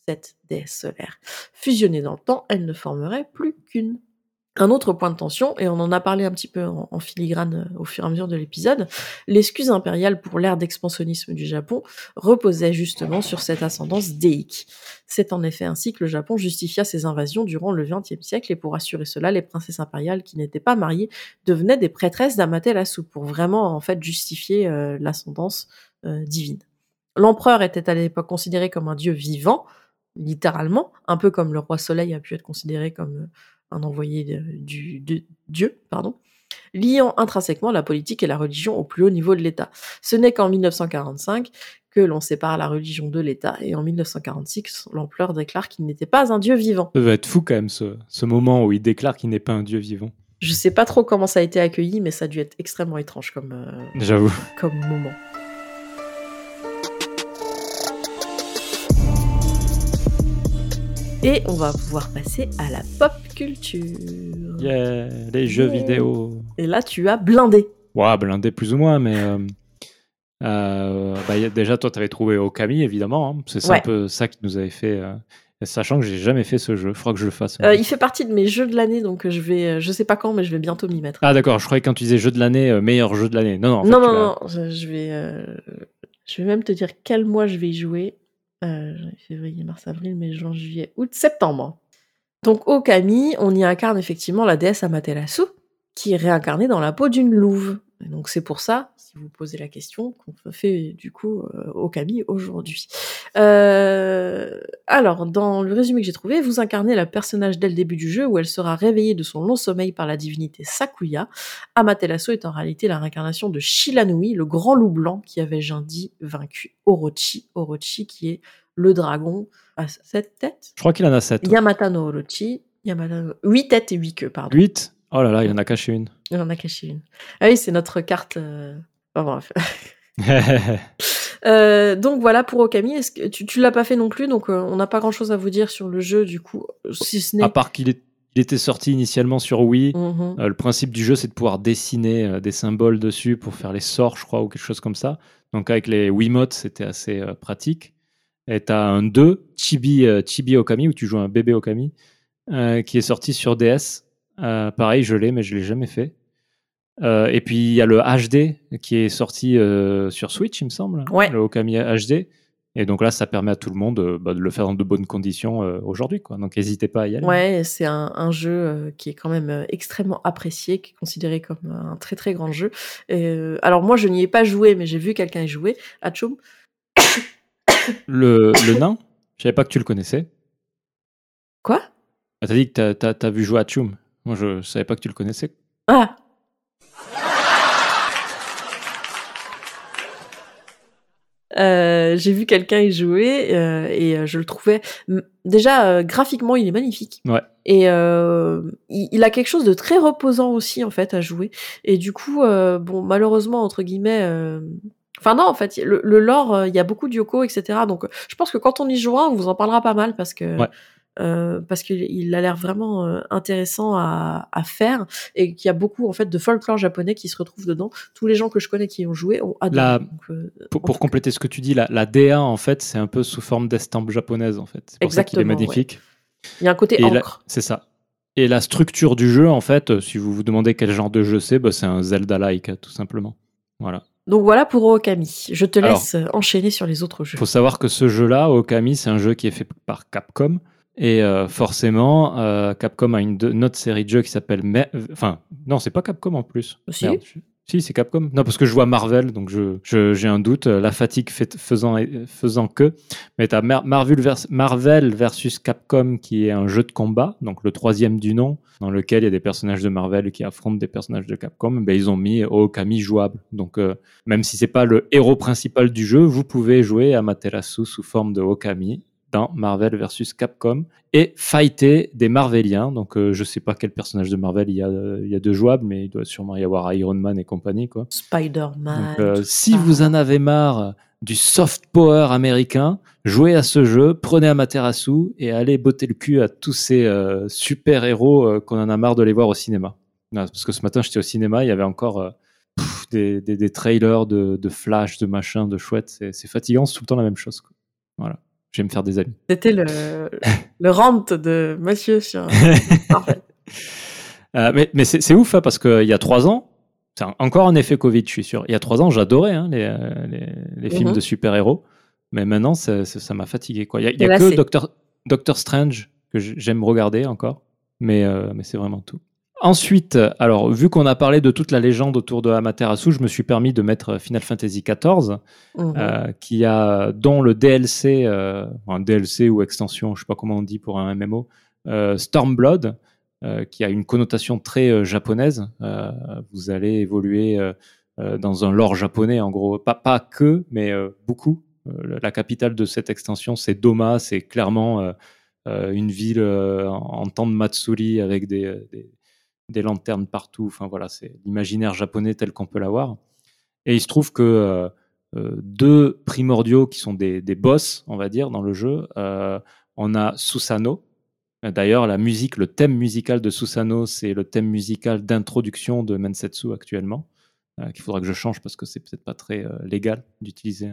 cette déesse solaire. Fusionnée dans le temps, elle ne formerait plus qu'une. Un autre point de tension, et on en a parlé un petit peu en, filigrane euh, au fur et à mesure de l'épisode, l'excuse impériale pour l'ère d'expansionnisme du Japon reposait justement sur cette ascendance déique. C'est en effet ainsi que le Japon justifia ses invasions durant le XXe siècle, et pour assurer cela, les princesses impériales qui n'étaient pas mariées devenaient des prêtresses d'Amaterasu, pour vraiment en fait justifier euh, l'ascendance euh, divine. L'empereur était à l'époque considéré comme un dieu vivant, littéralement, un peu comme le roi Soleil a pu être considéré comme un envoyé du, de Dieu, pardon, liant intrinsèquement la politique et la religion au plus haut niveau de l'État. Ce n'est qu'en 1945 que l'on sépare la religion de l'État, et en 1946, l'empereur déclare qu'il n'était pas un dieu vivant. Ça va être fou quand même, ce, moment où il déclare qu'il n'est pas un dieu vivant. Je sais pas trop comment ça a été accueilli, mais ça a dû être extrêmement étrange comme, euh, J'avoue. comme moment. Et on va pouvoir passer à la pop culture. Yeah, les jeux vidéo. Et là, tu as blindé. Ouais, blindé plus ou moins, mais euh, euh, bah, déjà, toi, tu avais trouvé Okami, évidemment. Hein. C'est un peu ça qui nous avait fait. Euh, sachant que j'ai jamais fait ce jeu, il faudra que je le fasse. il fait partie de mes jeux de l'année, donc je vais, je sais pas quand, mais je vais bientôt m'y mettre. Ah d'accord, je croyais que quand tu disais jeu de l'année, meilleur jeu de l'année. Non, non, non, non, non, je vais, je vais même te dire quel mois je vais y jouer. Euh, février, mars, avril, mai, juin, juillet, août, septembre. Donc au Kami, on y incarne effectivement la déesse Amaterasu, qui est réincarnée dans la peau d'une louve. Et donc c'est pour ça, si vous posez la question, qu'on fait du coup euh, au Kami aujourd'hui. Euh, alors, dans le résumé que j'ai trouvé, vous incarnez la personnage dès le début du jeu où elle sera réveillée de son long sommeil par la divinité Sakuya. Amaterasu est en réalité la réincarnation de Shilanui, le grand loup blanc qui avait jindi vaincu Orochi. Orochi qui est le dragon à sept têtes. Je crois qu'il en a sept. Yamata no Orochi. Yamata Huit têtes et huit queues, pardon. Huit Oh là là, il en a caché une. Il en a caché une. Ah oui, c'est notre carte. Euh... bref. euh, donc voilà pour Okami. Est-ce que tu, tu l'as pas fait non plus, donc euh, on n'a pas grand-chose à vous dire sur le jeu du coup, si ce n'est. À part qu'il était sorti initialement sur Wii. Mhm. Euh, le principe du jeu, c'est de pouvoir dessiner des symboles dessus pour faire les sorts, je crois, ou quelque chose comme ça. Donc avec les Wiimotes, c'était assez pratique. Et tu as un 2, Chibi, Chibi Okami, où tu joues un bébé Okami, qui est sorti sur DS euh, pareil, je l'ai, mais je l'ai jamais fait. Euh, et puis il y a le HD qui est sorti euh, sur Switch, il me semble. Ouais. Le Okami HD. Et donc là, ça permet à tout le monde bah, de le faire dans de bonnes conditions aujourd'hui. Quoi. Donc n'hésitez pas à y aller. Ouais, c'est un, jeu qui est quand même extrêmement apprécié, qui est considéré comme un très très grand jeu. alors moi, je n'y ai pas joué, mais j'ai vu quelqu'un y jouer. Atchoum. Le, le nain Je savais pas que tu le connaissais. Quoi? Ah, T'as dit que t'as as, vu jouer Atchoum. Moi, je, savais pas que tu le connaissais. Ah Euh, j'ai vu quelqu'un y jouer euh, et euh, je le trouvais déjà graphiquement il est magnifique. Ouais. Et il, a quelque chose de très reposant aussi en fait à jouer. Et du coup, bon malheureusement entre guillemets. Enfin non, en fait, le, le lore, il y a beaucoup de yoko, etc. Donc, je pense que quand on y jouera, on vous en parlera pas mal parce que ouais. Euh, parce qu'il a l'air vraiment euh, intéressant à, à faire et qu'il y a beaucoup en fait de folklore japonais qui se retrouvent dedans. Tous les gens que je connais qui ont joué ont adoré. Euh, pour, compléter ce que tu dis, la, la DA en fait c'est un peu sous forme d'estampe japonaise en fait. C'est pour ça qu'il est magnifique. Il y a un côté encre. C'est ça. Et la structure du jeu en fait, si vous vous demandez quel genre de jeu c'est, bah, c'est un Zelda-like tout simplement. Voilà. Donc voilà pour Okami. Je te laisse enchaîner sur les autres jeux. Il faut savoir que ce jeu-là, Okami, c'est un jeu qui est fait par Capcom. Et euh, forcément, euh, Capcom a une, autre série de jeux qui s'appelle. Enfin, non, c'est pas Capcom en plus. Si, si c'est Capcom. Non, parce que je vois Marvel, donc j'ai je, j'ai un doute. La fatigue fait, faisant, faisant que. Mais tu as Marvel, Marvel versus Capcom qui est un jeu de combat, donc le troisième du nom, dans lequel il y a des personnages de Marvel qui affrontent des personnages de Capcom. Ben, ils ont mis Okami jouable. Donc, euh, même si c'est pas le héros principal du jeu, vous pouvez jouer à Materasu sous forme de Okami dans Marvel versus Capcom et fighter des Marveliens. Donc, euh, je sais pas quel personnage de Marvel il y a, il y a de jouables, mais il doit sûrement y avoir Iron Man et compagnie. Quoi. Spider-Man. Euh, si vous en avez marre du soft power américain, jouez à ce jeu, prenez Amaterasu et allez botter le cul à tous ces euh, super-héros qu'on en a marre de les voir au cinéma. parce que ce matin, j'étais au cinéma, il y avait encore des, des, des, trailers de, de, Flash, de machin, de chouette. C'est fatigant, c'est tout le temps la même chose. Quoi. Voilà je vais me faire des amis. C'était le, le rant de monsieur sur. Parfait. Euh, mais mais c'est ouf, hein, parce qu'il y a trois ans, c'est encore un effet Covid, je suis sûr. Il y a trois ans, j'adorais hein, les, les, les, films mhm. de super-héros. Mais maintenant, ça m'a fatigué. Quoi. Il n'y a, que Doctor, Doctor Strange que j'aime regarder encore. Mais, euh, mais c'est vraiment tout. Ensuite, alors vu qu'on a parlé de toute la légende autour de Amaterasu, je me suis permis de mettre Final Fantasy XIV, mhm. euh, qui a dont le DLC, euh, un DLC ou extension, je sais pas comment on dit pour un MMO, euh, Stormblood, euh, qui a une connotation très japonaise. vous allez évoluer dans un lore japonais, en gros, pas pas que, mais beaucoup. la capitale de cette extension, c'est Doma, c'est clairement une ville en, temps de Matsuri avec des, des des lanternes partout. Enfin voilà, c'est l'imaginaire japonais tel qu'on peut l'avoir. Et il se trouve que euh, euh, deux primordiaux qui sont des, des, boss, on va dire, dans le jeu, euh, on a Susano. D'ailleurs, la musique, le thème musical de Susano, c'est le thème musical d'introduction de Mensetsu actuellement, qu'il faudra que je change parce que c'est peut-être pas très légal d'utiliser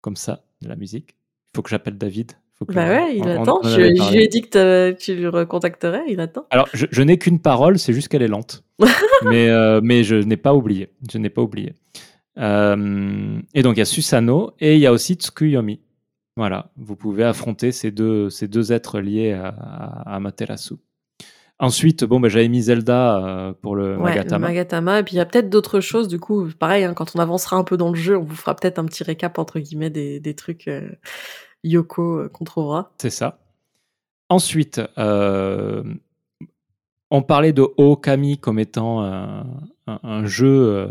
comme ça de la musique. Il faut que j'appelle David bah ouais, il attend. je, lui ai dit que tu le recontacterais, il attend. Alors, je, n'ai qu'une parole, c'est juste qu'elle est lente. mais, euh, mais je n'ai pas oublié. Je n'ai pas oublié. Euh, et donc, il y a Susano et il y a aussi Tsukuyomi. Voilà, vous pouvez affronter ces deux, ces deux êtres liés à, à, Materasu. Ensuite, bon, bah, j'avais mis Zelda euh, pour le ouais, Magatama. Le Magatama. Et puis il y a peut-être d'autres choses. Du coup, pareil, hein, quand on avancera un peu dans le jeu, on vous fera peut-être un petit récap entre guillemets des, des trucs Yoko euh, qu'on trouvera. C'est ça. Ensuite, euh, on parlait de Okami comme étant un, jeu euh,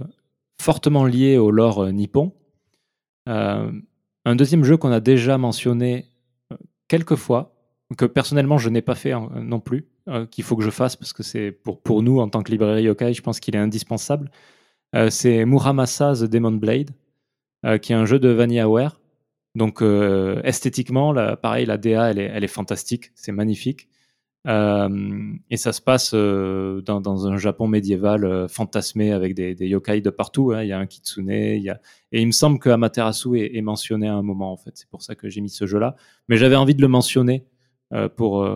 fortement lié au lore nippon. un deuxième jeu qu'on a déjà mentionné quelques fois, que personnellement je n'ai pas fait non plus, qu'il faut que je fasse parce que c'est pour, pour nous en tant que librairie yokai, je pense qu'il est indispensable. c'est Muramasa The Demon Blade, qui est un jeu de VanillaWare donc euh, esthétiquement, pareil, la DA, elle est, elle est fantastique, c'est magnifique. Euh, et ça se passe euh, dans, un Japon médiéval fantasmé avec des, yokai de partout. Hein. Il y a un kitsune, il y a... et il me semble que Amaterasu est, mentionné à un moment en fait. C'est pour ça que j'ai mis ce jeu-là. Mais j'avais envie de le mentionner pour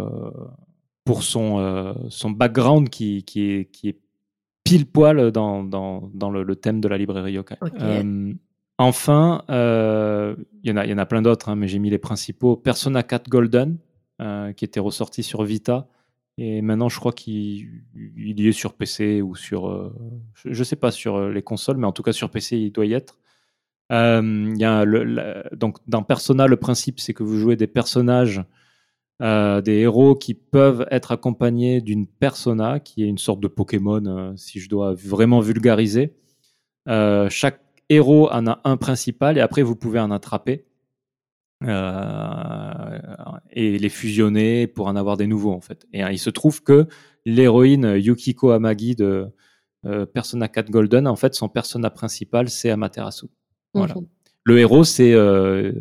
pour son son background qui, qui est qui est pile poil dans, dans, dans le, thème de la librairie yokai. Enfin, il y, en a, y en a plein d'autres, hein, mais j'ai mis les principaux. Persona 4 Golden, qui était ressorti sur Vita. Et maintenant, je crois qu'il y est sur PC ou sur. je ne sais pas sur les consoles, mais en tout cas sur PC, il doit y être. Euh, y a donc dans Persona, le principe c'est que vous jouez des personnages, euh, des héros qui peuvent être accompagnés d'une persona, qui est une sorte de Pokémon, euh, si je dois vraiment vulgariser. Euh, chaque héros en a un principal et après vous pouvez en attraper et les fusionner pour en avoir des nouveaux en fait. Et il se trouve que l'héroïne Yukiko Amagi de Persona 4 Golden, en fait, son persona principal, c'est Amaterasu. Voilà. Mhm. Le héros, c'est euh,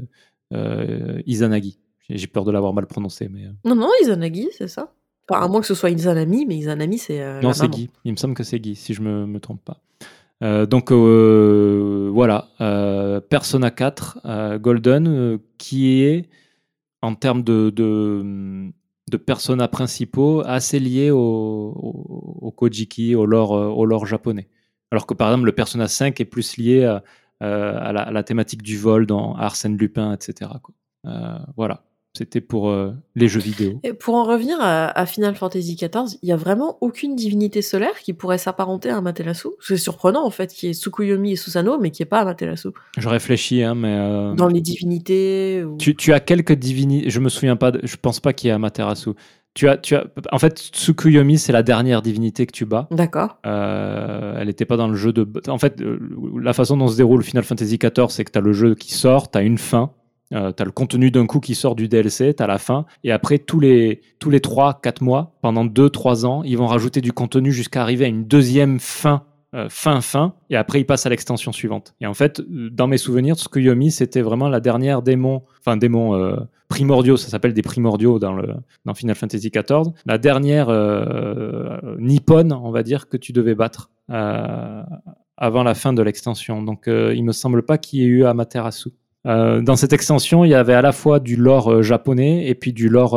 euh, Izanagi. J'ai peur de l'avoir mal prononcé. Mais... Euh. Non, non, Izanagi, c'est ça. Enfin, à moins que ce soit Izanami, mais Izanami, c'est. non, c'est Guy. Il me semble que c'est Guy, si je me, me trompe pas. Donc voilà, Persona 4 Golden, qui est en termes de, de, principaux assez lié au, au, au, Kojiki, au lore, au lore japonais. Alors que par exemple, le Persona 5 est plus lié à, euh, la, thématique du vol dans Arsène Lupin, etc. Euh, voilà. C'était pour euh, les jeux vidéo. Et pour en revenir à, Final Fantasy XIV, il y a vraiment aucune divinité solaire qui pourrait s'apparenter à Amaterasu. C'est surprenant en fait, qu'il y ait Tsukuyomi et Susanoo, mais qui n'y ait pas Amaterasu. Je réfléchis, hein, mais. Dans les divinités. Tu, tu, as quelques divinités. Je me souviens pas. Je pense pas qu'il y ait Amaterasu. Tu as, tu as, en fait, Tsukuyomi, c'est la dernière divinité que tu bats. D'accord. Euh, elle n'était pas dans le jeu de. En fait, euh, la façon dont se déroule Final Fantasy XIV, c'est que tu as le jeu qui sort, tu as une fin, euh, tu as le contenu d'un coup qui sort du DLC, tu as la fin, et après, tous les, tous les 3-4 mois, pendant 2-3 ans, ils vont rajouter du contenu jusqu'à arriver à une deuxième fin euh, fin fin, et après il passe à l'extension suivante. Et en fait, dans mes souvenirs, Tsukuyomi, c'était vraiment la dernière démon, enfin démon euh, primordiaux, ça s'appelle des primordiaux dans, le, dans Final Fantasy XIV, la dernière euh, on va dire, que tu devais battre avant la fin de l'extension. Donc il me semble pas qu'il y ait eu Amaterasu. Dans cette extension, il y avait à la fois du lore japonais et puis du lore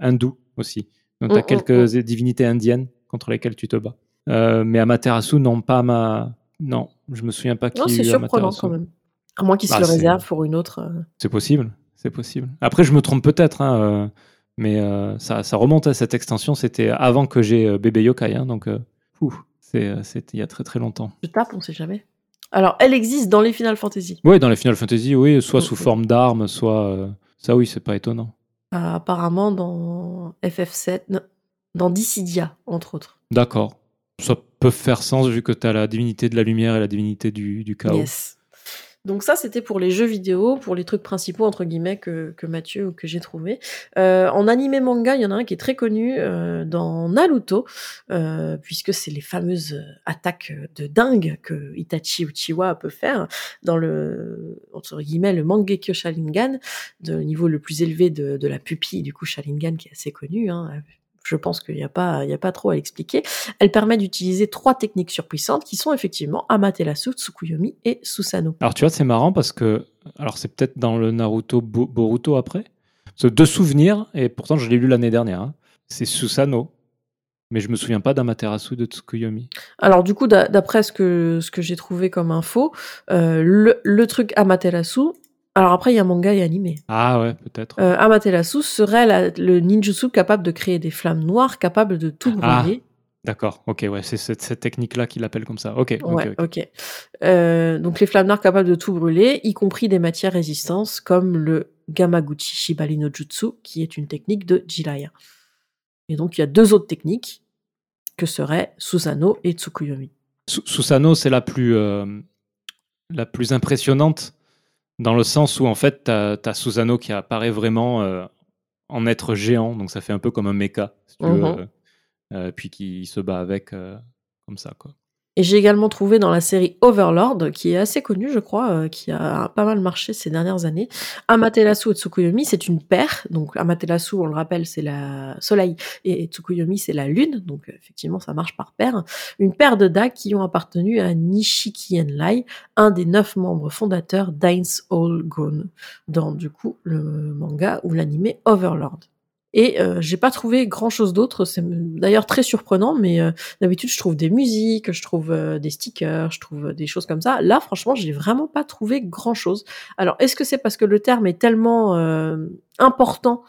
hindou aussi. Donc tu as mm, mm, quelques mm. divinités indiennes contre lesquelles tu te bats. Euh, mais Amaterasu, non, pas ma. Non, je me souviens pas qui. Non, c'est surprenant quand même. À moins qu'il se bah, le réserve pour une autre. Euh. C'est possible, c'est possible. Après, je me trompe peut-être, hein, euh, mais ça, ça, remonte à cette extension. C'était avant que j'ai bébé yokai, hein, donc c'est il y a très très longtemps. Je tape, on sait jamais. Alors, elle existe dans les Final Fantasy. Oui, dans les Final Fantasy, oui, soit sous forme d'armes, soit ça, oui, c'est pas étonnant. apparemment, dans FF7, dans Dissidia, entre autres. D'accord ça peut faire sens vu que tu as la divinité de la lumière et la divinité du, du chaos. Yes. Donc ça, c'était pour les jeux vidéo, pour les trucs principaux, entre guillemets, que, Mathieu ou que j'ai trouvé. Euh, en animé manga, il y en a un qui est très connu euh, dans Naruto, euh, puisque c'est les fameuses attaques de dingue que Itachi Uchiwa peut faire dans le, entre guillemets, le Mangekyo Sharingan, de niveau le plus élevé de, de la pupille, du coup, Sharingan, qui est assez connu, hein, je pense qu'il n'y a pas, il y a pas trop à l'expliquer. Elle permet d'utiliser trois techniques surpuissantes qui sont effectivement Amaterasu, Tsukuyomi et Susanoo. Alors tu vois, c'est marrant parce que, alors c'est peut-être dans le Naruto Boruto après, ce deux souvenirs et pourtant je l'ai lu l'année dernière. Hein. C'est Susanoo. Mais je me souviens pas d'Amaterasu de Tsukuyomi. Alors du coup, d'après ce que, ce que j'ai trouvé comme info, euh, le, le, truc Amaterasu, alors après, il y a manga et animé. Ah ouais, peut-être. Euh, Amaterasu serait le ninjutsu capable de créer des flammes noires, capable de tout ah, brûler. D'accord, ok, ouais, c'est cette, technique-là qu'il appelle comme ça. Ok, ok, ok. Euh, donc les flammes noires capables de tout brûler, y compris des matières résistantes comme le Gamaguchi Shibari no Jutsu, qui est une technique de Jiraiya. Et donc il y a deux autres techniques que seraient Susanoo et Tsukuyomi. Susanoo, c'est la plus euh, la plus impressionnante dans le sens où, en fait, tu as, Susano qui apparaît vraiment euh, en être géant, donc ça fait un peu comme un mecha, si tu veux, mhm. euh, euh, puis qui se bat avec comme ça, quoi. Et j'ai également trouvé dans la série Overlord, qui est assez connue, je crois, euh, qui a pas mal marché ces dernières années, Amaterasu et Tsukuyomi, c'est une paire. Donc Amaterasu, on le rappelle, c'est la soleil et Tsukuyomi, c'est la lune. Donc effectivement, ça marche par paire. Une paire de dagues qui ont appartenu à Nishiki Enlai, un des neuf membres fondateurs d'Ains All Gone, dans du coup le manga ou l'animé Overlord. Et euh, j'ai pas trouvé grand chose d'autre. C'est d'ailleurs très surprenant, mais euh, d'habitude je trouve des musiques, je trouve euh, des stickers, je trouve des choses comme ça. Là, franchement, j'ai vraiment pas trouvé grand chose. Alors, est-ce que c'est parce que le terme est tellement important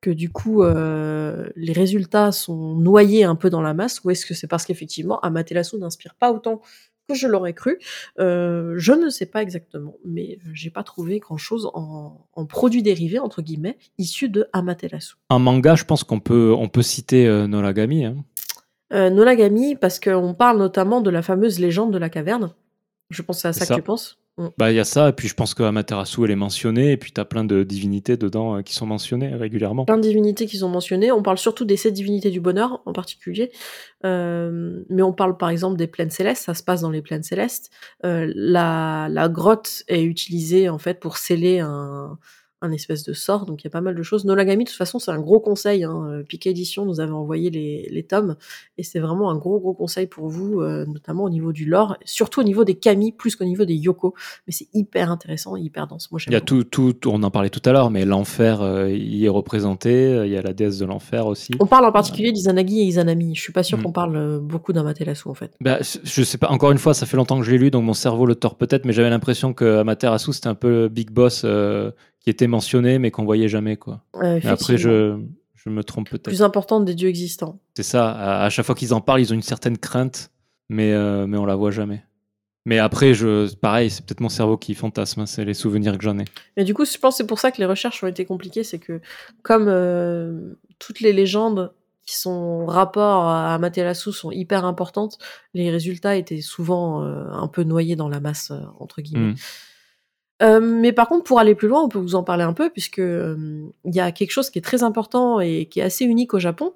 que du coup les résultats sont noyés un peu dans la masse, ou est-ce que c'est parce qu'effectivement Amaterasu n'inspire pas autant que je l'aurais cru. Euh, je ne sais pas exactement, mais j'ai pas trouvé grand chose en, en produits dérivés entre guillemets issus de Amaterasu. Un manga, je pense qu'on peut on peut citer euh, Noragami. Hein. Euh, Noragami parce qu'on parle notamment de la fameuse légende de la caverne. Je pense que c'est à ça, que tu penses. Mm. Bah, il y a ça, et puis je pense que Amaterasu, elle est mentionnée, et puis tu as plein de divinités dedans euh, qui sont mentionnées régulièrement. Plein de divinités qui sont mentionnées. On parle surtout des sept divinités du bonheur en particulier, euh, mais on parle par exemple des plaines célestes, ça se passe dans les plaines célestes. Euh, la, la grotte est utilisée en fait pour sceller un, un espèce de sort, donc il y a pas mal de choses. Nolagami, de toute façon, c'est un gros conseil. Hein. Euh, Piquet Édition nous avait envoyé les, les tomes, et c'est vraiment un gros gros conseil pour vous, euh, notamment au niveau du lore, surtout au niveau des kami, plus qu'au niveau des yoko. Mais c'est hyper intéressant, hyper dense. Moi, il y a tout, tout, on en parlait tout à l'heure, mais l'enfer euh, y est représenté. Il y a la déesse de l'enfer aussi. On parle en particulier d'Izanagi et Izanami. Je suis pas sûr mm. qu'on parle beaucoup d'Amaterasu en fait. Bah, je sais pas. Encore une fois, ça fait longtemps que je l'ai lu, donc mon cerveau le tord peut-être, mais j'avais l'impression que Amaterasu c'était un peu le big boss qui était mentionné mais qu'on voyait jamais quoi. après je, je me trompe peut-être. Plus importante des dieux existants. C'est ça. À, chaque fois qu'ils en parlent, ils ont une certaine crainte, mais euh, mais on la voit jamais. Mais après, je, pareil, c'est peut-être mon cerveau qui fantasme, hein, c'est les souvenirs que j'en ai. Mais du coup, je pense que c'est pour ça que les recherches ont été compliquées, c'est que comme euh, toutes les légendes qui sont rapport à Amaterasu sont hyper importantes, les résultats étaient souvent euh, un peu noyés dans la masse, entre guillemets. Hmm. Euh, mais par contre, pour aller plus loin, on peut vous en parler un peu, puisque euh, il y a quelque chose qui est très important et qui est assez unique au Japon.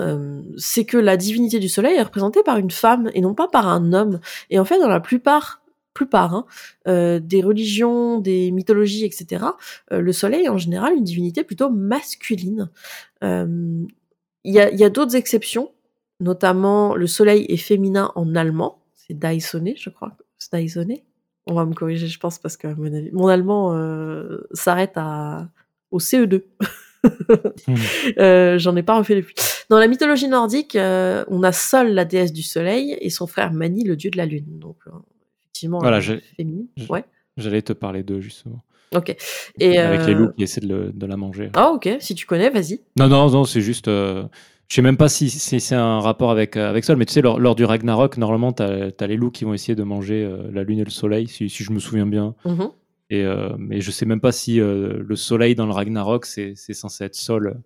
Euh, c'est que la divinité du soleil est représentée par une femme et non pas par un homme. Et en fait, dans la plupart plupart hein, des religions, des mythologies, etc., le soleil est en général une divinité plutôt masculine. Il y a, y a d'autres exceptions, notamment le soleil est féminin en allemand, c'est Daisone, je crois, c'est Daisone, on va me corriger, je pense, parce que mon, allemand euh, s'arrête à au CE2. Hmm. euh, J'en ai pas refait depuis. Dans la mythologie nordique, euh, on a Sol, la déesse du soleil, et son frère Mani, le dieu de la lune. Donc, effectivement, voilà, féminine. Ouais. J'allais te parler d'eux, justement. Ok. Et Avec les loups qui essaient de, de, la manger. Ah, ok. Si tu connais, vas-y. Non, non, non, c'est juste. Je sais même pas si, c'est un rapport avec, euh, avec Sol, mais tu sais, lors, du Ragnarok, normalement, tu as, les loups qui vont essayer de manger euh, la lune et le soleil, si, je me souviens bien. Mm-hmm. Et, euh, mais je sais même pas si le soleil dans le Ragnarok, c'est censé être Sol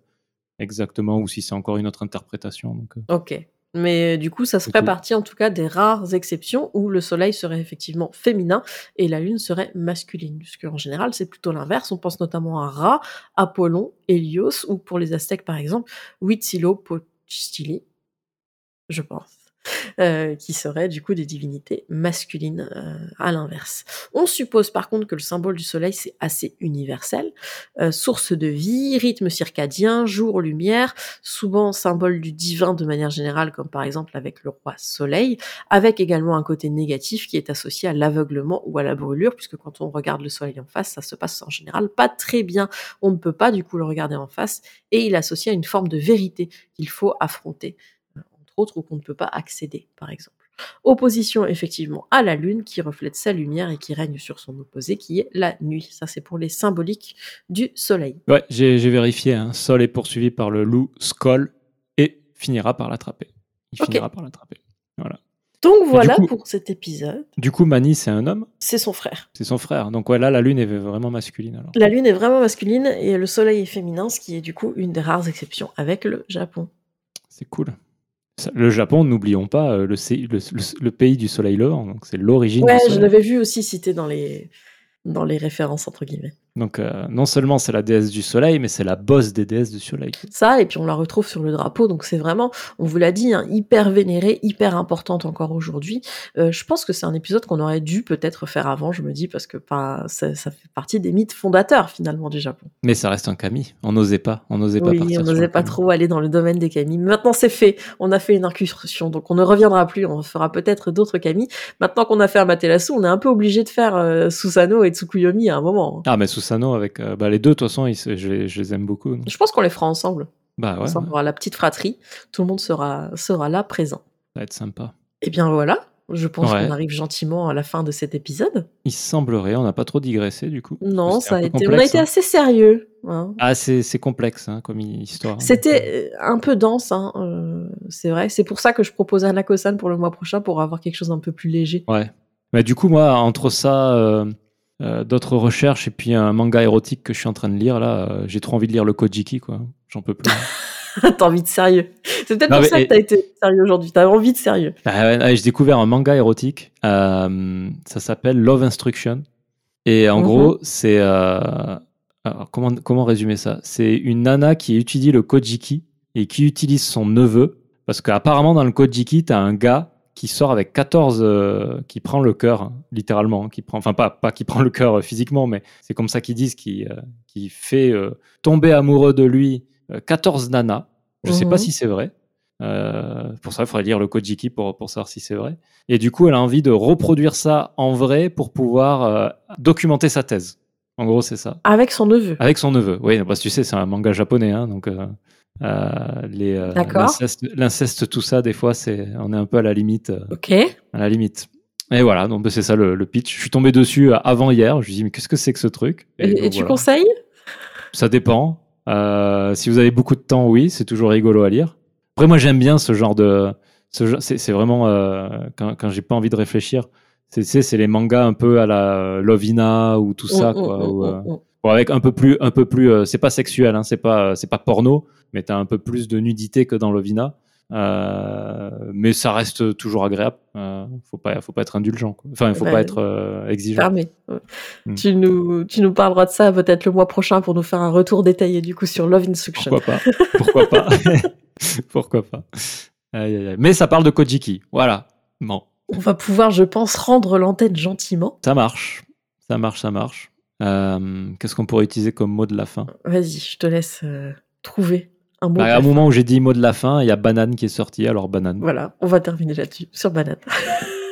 exactement, ou si c'est encore une autre interprétation. Donc, ok. Mais du coup, ça serait partie en tout cas des rares exceptions où le soleil serait effectivement féminin et la lune serait masculine. Puisque en général, c'est plutôt l'inverse. On pense notamment à Ra, Apollon, Hélios ou pour les Aztèques par exemple, Huitzilopochtli, je pense. Euh, qui seraient du coup des divinités masculines euh, à l'inverse. On suppose par contre que le symbole du soleil c'est assez universel, euh, source de vie, rythme circadien, jour, lumière, souvent symbole du divin de manière générale comme par exemple avec le roi soleil, avec également un côté négatif qui est associé à l'aveuglement ou à la brûlure puisque quand on regarde le soleil en face ça se passe en général pas très bien, on ne peut pas du coup le regarder en face et il est associé à une forme de vérité qu'il faut affronter autres ou qu'on ne peut pas accéder, par exemple. Opposition effectivement à la Lune qui reflète sa lumière et qui règne sur son opposé qui est la nuit. Ça c'est pour les symboliques du Soleil. Ouais, j'ai vérifié. hein. Sol est poursuivi par le loup Skoll et finira par l'attraper. Il finira par l'attraper. Voilà. Donc voilà pour cet épisode. Du coup, Mani, c'est un homme? C'est son frère. C'est son frère. Donc voilà, la Lune est vraiment masculine alors. La Lune est vraiment masculine et le Soleil est féminin, ce qui est du coup une des rares exceptions avec le Japon. C'est cool. Le Japon, n'oublions pas, euh, le, pays du soleil levant, donc c'est l'origine. Ouais, je l'avais vu aussi cité dans les, dans les références entre guillemets. Donc euh, non seulement c'est la déesse du soleil, mais c'est la bosse des déesses du soleil. Ça, et puis on la retrouve sur le drapeau, donc c'est vraiment, on vous l'a dit, hein, hyper vénérée, hyper importante encore aujourd'hui. Euh, je pense que c'est un épisode qu'on aurait dû peut-être faire avant, je me dis, parce que pas, ça, fait partie des mythes fondateurs finalement du Japon. Mais ça reste un kami, on n'osait pas, on n'osait pas oui, on n'osait pas trop aller dans le domaine des kami. Maintenant c'est fait, on a fait une incursion, donc on ne reviendra plus, on fera peut-être d'autres kami. Maintenant qu'on a fait Amaterasu, on est un peu obligé de faire euh, Susano et Tsukuyomi à un moment. Hein. Ah mais Susano Susano avec bah, les deux. De toute façon, je, je, les aime beaucoup. Je pense qu'on les fera ensemble. Bah ouais. On aura la petite fratrie. Tout le monde sera, sera là présent. Ça va être sympa. Et eh bien voilà. Je pense qu'on arrive gentiment à la fin de cet épisode. Il semblerait, on n'a pas trop digressé du coup. Non, ça a été, on a été hein. assez sérieux. Hein. Ah, c'est complexe hein, comme histoire. C'était euh, un peu dense, euh, c'est vrai. C'est pour ça que je propose Nakosan pour le mois prochain pour avoir quelque chose d'un peu plus léger. Ouais. Mais du coup, moi, entre ça, euh, d'autres recherches et puis un manga érotique que je suis en train de lire, là, j'ai trop envie de lire le Kojiki, quoi. J'en peux plus. T'as envie de sérieux. C'est peut-être pour ça que t'as été sérieux aujourd'hui. T'as envie de sérieux. Bah, j'ai découvert un manga érotique. Euh, ça s'appelle Love Instruction. Et en mhm. gros, c'est. Euh, comment, comment résumer ça? C'est une nana qui étudie le Kojiki et qui utilise son neveu. Parce qu'apparemment, dans le Kojiki, t'as un gars qui sort avec 14. Euh, qui prend le cœur, littéralement. Qui prend, enfin, pas, pas qui prend le cœur physiquement, mais c'est comme ça qu'ils disent, qui, qui fait tomber amoureux de lui 14 nanas. Je ne sais pas mhm. si c'est vrai. Euh, pour ça, il faudrait lire le Kojiki pour, pour savoir si c'est vrai. Et du coup, elle a envie de reproduire ça en vrai pour pouvoir euh, documenter sa thèse. En gros, c'est ça. Avec son neveu. Avec son neveu. Oui, parce que tu sais, c'est un manga japonais, hein, donc euh, l'inceste, tout ça, des fois, c'est, on est un peu à la limite. ok. À la limite. Et voilà, donc c'est ça le, pitch. Je suis tombé dessus avant hier. Je me suis dit, mais qu'est-ce que c'est que ce truc? Et, tu conseilles? Ça dépend. Euh, si vous avez beaucoup de temps, oui, c'est toujours rigolo à lire. Après, moi, j'aime bien ce genre de. C'est vraiment euh, quand, quand j'ai pas envie de réfléchir. C'est les mangas un peu à la Lovina ou tout ça, mm, mm, quoi. Mm, euh, avec un peu plus, un peu plus. c'est pas sexuel, hein, c'est pas, c'est pas porno, mais t'as un peu plus de nudité que dans Lovina. Euh, mais ça reste toujours agréable. Euh, faut pas, faut pas être indulgent. Quoi. Enfin, il faut pas être euh, exigeant. Hmm. Tu nous, tu nous parleras de ça peut-être le mois prochain pour nous faire un retour détaillé du coup sur Love Instruction. Pourquoi pas Pourquoi pas Pourquoi pas Mais ça parle de Kojiki. Voilà. Bon. On va pouvoir, je pense, rendre l'antenne gentiment. Ça marche. Ça marche, ça marche. Qu'est-ce qu'on pourrait utiliser comme mot de la fin? Vas-y, je te laisse trouver un bah, à un moment où j'ai dit mot de la fin, il y a banane qui est sorti, alors banane. Voilà, on va terminer là-dessus, sur banane.